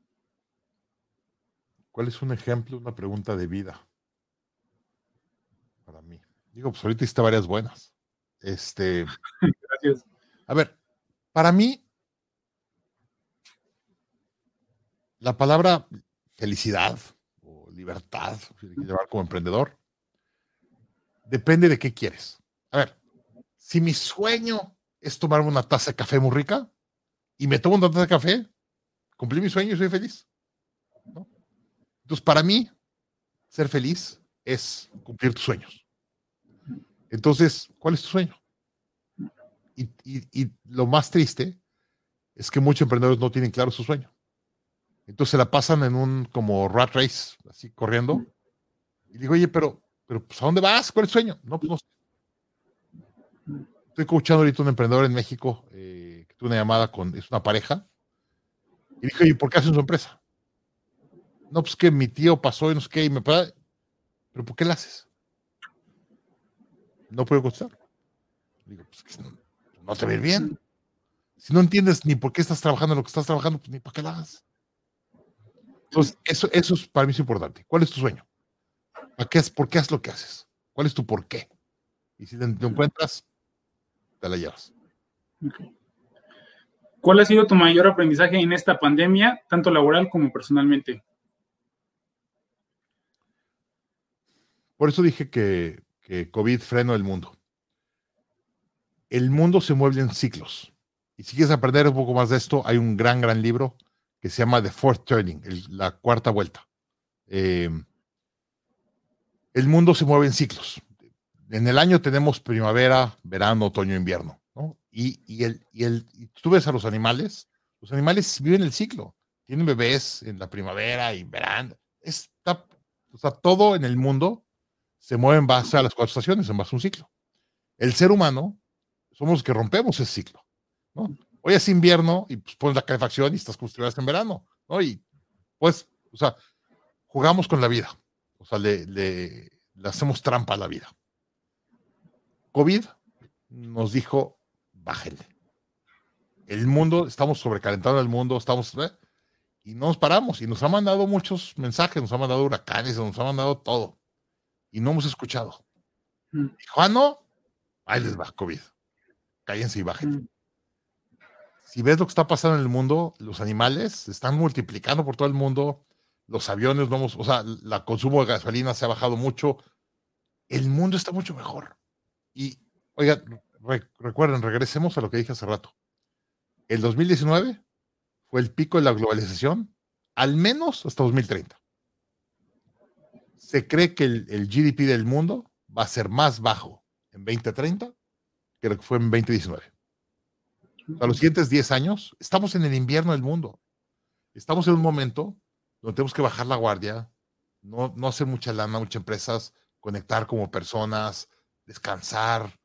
¿Cuál es un ejemplo de una pregunta de vida? Digo, pues ahorita hiciste varias buenas. Este. [LAUGHS] Gracias. A ver, para mí, la palabra felicidad o libertad, llevar como emprendedor, depende de qué quieres. A ver, si mi sueño es tomarme una taza de café muy rica y me tomo una taza de café, cumplí mi sueño y soy feliz. Entonces, para mí, ser feliz es cumplir tus sueños. Entonces, ¿cuál es tu sueño? Y, lo más triste es que muchos emprendedores no tienen claro su sueño. Entonces se la pasan en un como rat race, así corriendo. Y digo, oye, pero, pero pues, ¿a dónde vas? ¿Cuál es tu sueño? No, pues no sé. Estoy escuchando ahorita un emprendedor en México eh, que tuvo una llamada con, es una pareja, y dije, ¿y por qué hacen su empresa? No, pues que mi tío pasó y no sé qué, y me pero ¿por qué la haces? No puedo contestar. Digo, pues no, te va bien. Si no entiendes ni por qué estás trabajando en lo que estás trabajando, pues ni para qué la hagas. Entonces, eso, eso es, para mí es importante. ¿Cuál es tu sueño? ¿Para qué es, ¿Por qué haces lo que haces? ¿Cuál es tu por qué? Y si te encuentras, te la llevas. ¿Cuál ha sido tu mayor aprendizaje en esta pandemia, tanto laboral como personalmente? Por eso dije que, que COVID freno el mundo. El mundo se mueve en ciclos. Y si quieres aprender un poco más de esto, hay un gran, gran libro que se llama The Fourth Turning, la cuarta vuelta. Eh, el mundo se mueve en ciclos en el año tenemos primavera, verano, otoño, invierno, ¿no? Y, el, y, el, tú ves a los animales, los animales viven el ciclo, tienen bebés en la primavera y verano, está, o sea, todo en el mundo se mueve en base a las cuatro estaciones, en base a un ciclo. El ser humano somos los que rompemos ese ciclo. Hoy es invierno y pues pones la calefacción y estás construidas en verano, ¿no? Y pues, o sea, jugamos con la vida, o sea, le, le hacemos trampa a la vida. COVID nos dijo, bájenle. El mundo, estamos sobrecalentando el mundo, estamos... ¿eh? Y no nos paramos y nos ha mandado muchos mensajes, nos ha mandado huracanes, nos ha mandado todo. Y no hemos escuchado. Mm. Dijo, ah, no, ahí les va, COVID. Cállense y bajen. Mm. Si ves lo que está pasando en el mundo, los animales se están multiplicando por todo el mundo, los aviones, vamos, o sea, el consumo de gasolina se ha bajado mucho. El mundo está mucho mejor. Y, oiga, recuerden, regresemos a lo que dije hace rato. El 2019 fue el pico de la globalización, al menos hasta 2030. Se cree que el, GDP del mundo va a ser más bajo en 2030 que lo que fue en 2019. A los siguientes 10 años, estamos en el invierno del mundo. Estamos en un momento donde tenemos que bajar la guardia, no, no hacer mucha lana, muchas empresas, conectar como personas, descansar,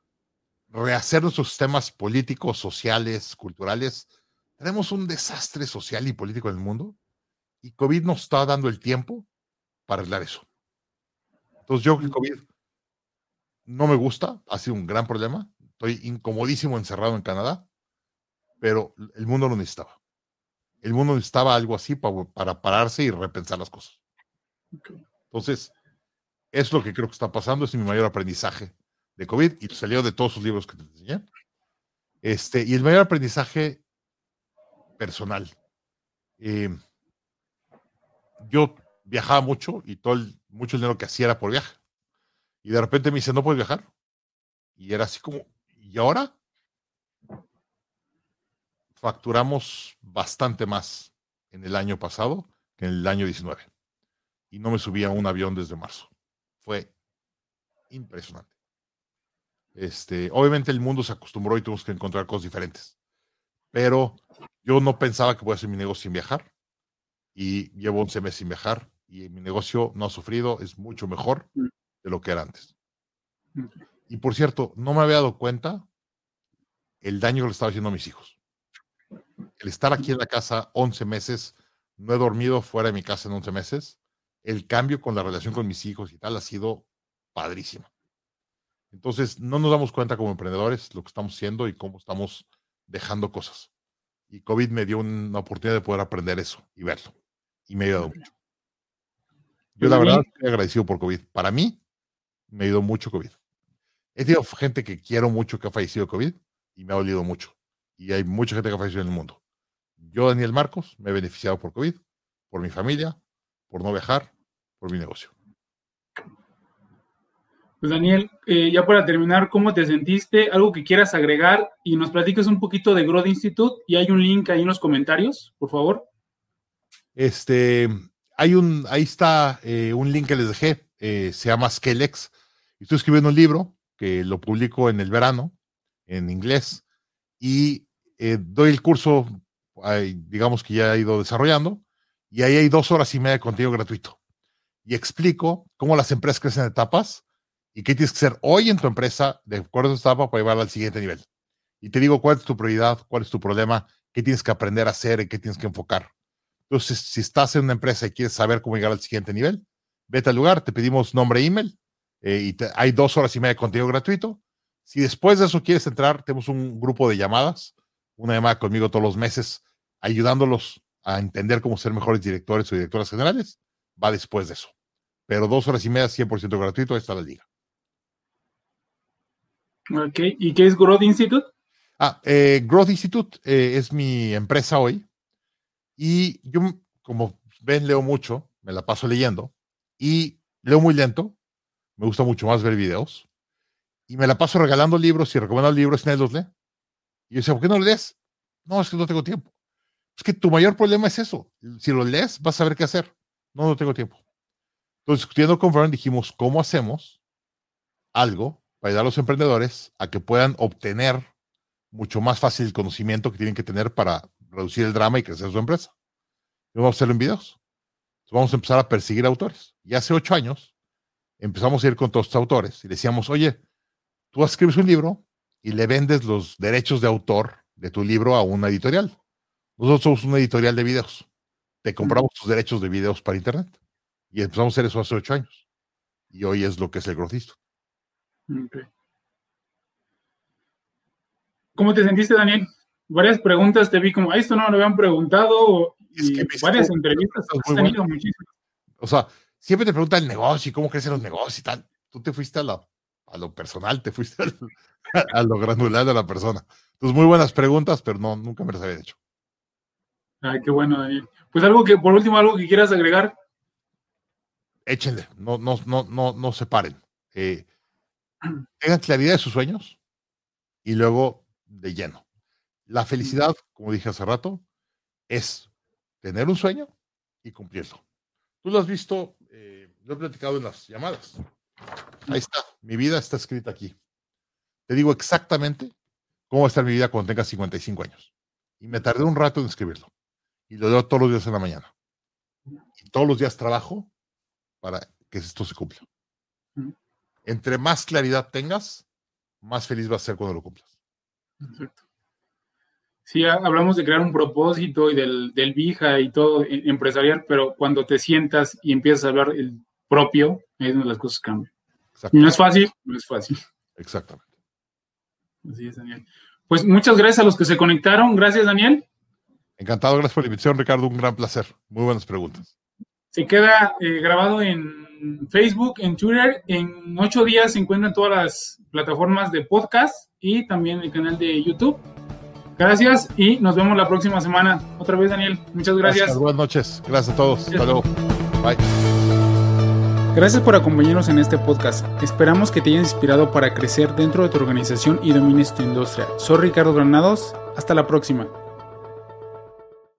rehacer nuestros sistemas políticos, sociales, culturales. Tenemos un desastre social y político en el mundo y COVID nos está dando el tiempo para arreglar eso. Entonces yo que COVID no me gusta, ha sido un gran problema. Estoy incomodísimo encerrado en Canadá, pero el mundo lo necesitaba. El mundo necesitaba algo así para, para pararse y repensar las cosas. Entonces, es lo que creo que está pasando, es mi mayor aprendizaje de COVID y salió de todos sus libros que te enseñé. Este, y el mayor aprendizaje personal. Eh, yo viajaba mucho y todo el, mucho dinero que hacía era por viaje. Y de repente me dice, ¿no puedes viajar? Y era así como, ¿y ahora? Facturamos bastante más en el año pasado que en el año 19. Y no me subí a un avión desde marzo. Fue impresionante. Este, obviamente el mundo se acostumbró y tuvimos que encontrar cosas diferentes. Pero yo no pensaba que voy a hacer mi negocio sin viajar. Y llevo 11 meses sin viajar y mi negocio no ha sufrido, es mucho mejor Mm. de lo que era antes. Y por cierto, no me había dado cuenta el daño que le estaba haciendo a mis hijos. El estar aquí en la casa 11 meses, no he dormido fuera de mi casa en 11 meses, el cambio con la relación con mis hijos y tal ha sido padrísimo. Entonces, no nos damos cuenta como emprendedores lo que estamos haciendo y cómo estamos dejando cosas. Y COVID me dio una oportunidad de poder aprender eso y verlo. Y me ha ayudado mucho. Yo la verdad estoy agradecido por COVID. Para mí, me ayudó mucho COVID. He tenido gente que quiero mucho que ha fallecido de COVID y me ha dolido mucho. Y hay mucha gente que ha fallecido en el mundo. Yo, Daniel Marcos, me he beneficiado por COVID, por mi familia, por no viajar, por mi negocio. Pues Daniel, eh, ya para terminar, ¿cómo te sentiste? ¿Algo que quieras agregar? Y nos platiques un poquito de Growth Institute y hay un link ahí en los comentarios, por favor. Este, hay un, ahí está eh, un link que les dejé, eh, se llama Skelex. Y Estoy escribiendo un libro que lo publico en el verano, en inglés, y eh, doy el curso, digamos que ya he ido desarrollando, y ahí hay dos horas y media de contenido gratuito. Y explico cómo las empresas crecen en etapas y qué tienes que hacer hoy en tu empresa de acuerdo a tu etapa para llevarla al siguiente nivel. Y te digo cuál es tu prioridad, cuál es tu problema, qué tienes que aprender a hacer, en qué tienes que enfocar. Entonces, si estás en una empresa y quieres saber cómo llegar al siguiente nivel, vete al lugar, te pedimos nombre e email eh, y te- hay dos horas y media de contenido gratuito. Si después de eso quieres entrar, tenemos un grupo de llamadas, una llamada conmigo todos los meses, ayudándolos a entender cómo ser mejores directores o directoras generales, va después de eso. Pero dos horas y media, 100% gratuito, ahí está la liga. Ok, ¿y qué es Growth Institute? Ah, eh, Growth Institute eh, es mi empresa hoy y yo, como ven, leo mucho, me la paso leyendo y leo muy lento, me gusta mucho más ver videos y me la paso regalando libros y recomendando libros y nadie los lee. Y yo decía, ¿por qué no lees? No, es que no tengo tiempo. Es que tu mayor problema es eso. Si lo lees, vas a saber qué hacer. No, no tengo tiempo. Entonces, discutiendo con Fern, dijimos, ¿cómo hacemos algo para ayudar a los emprendedores a que puedan obtener mucho más fácil el conocimiento que tienen que tener para reducir el drama y crecer su empresa. Y vamos a hacerlo en videos. Vamos a empezar a perseguir autores. Y hace ocho años empezamos a ir con todos estos autores y decíamos, oye, tú escribes un libro y le vendes los derechos de autor de tu libro a una editorial. Nosotros somos una editorial de videos. Te compramos tus derechos de videos para internet. Y empezamos a hacer eso hace ocho años. Y hoy es lo que es el grotista. Ok. ¿Cómo te sentiste, Daniel? Varias preguntas te vi como, "Ah, esto no lo habían preguntado. Es y que hizo varias entrevistas. muy Has tenido muchísimas. O sea, siempre te preguntan el negocio y cómo crecen los negocios y tal. Tú te fuiste a, la, a lo personal, te fuiste [LAUGHS] a, lo granular de la persona. Entonces, muy buenas preguntas, pero no, nunca me las había hecho. Ay, qué bueno, Daniel. Pues algo que, por último, algo que quieras agregar. Échenle, no, no, no, no, no se paren. Eh, [CLEARS THROAT] tengan claridad de sus sueños y luego de lleno. La felicidad, como dije hace rato, es tener un sueño y cumplirlo. Tú lo has visto, eh, lo he platicado en las llamadas. Ahí está, mi vida está escrita aquí. Te digo exactamente cómo va a estar mi vida cuando tenga 55 años. Y me tardé un rato en escribirlo. Y lo leo todos los días en la mañana. Y todos los días trabajo para que esto se cumpla. Entre más claridad tengas, más feliz vas a ser cuando lo cumplas. Exacto. Sí, ha- hablamos de crear un propósito y del, del VIJA y todo eh, empresarial, pero cuando te sientas y empiezas a hablar el propio, ahí es donde las cosas cambian. No es fácil, no es fácil. Exactamente. Así es, Daniel. Pues muchas gracias a los que se conectaron. Gracias, Daniel. Encantado, gracias por la invitación, Ricardo. Un gran placer. Muy buenas preguntas. Se queda eh, grabado en Facebook, en Twitter. En ocho días se encuentra en todas las plataformas de podcast y también el canal de YouTube. Gracias y nos vemos la próxima semana. Otra vez, Daniel. Muchas gracias. Buenas noches. Gracias a todos. Hasta luego. Bye. Gracias por acompañarnos en este podcast. Esperamos que te haya inspirado para crecer dentro de tu organización y domines tu industria. Soy Ricardo Granados. Hasta la próxima.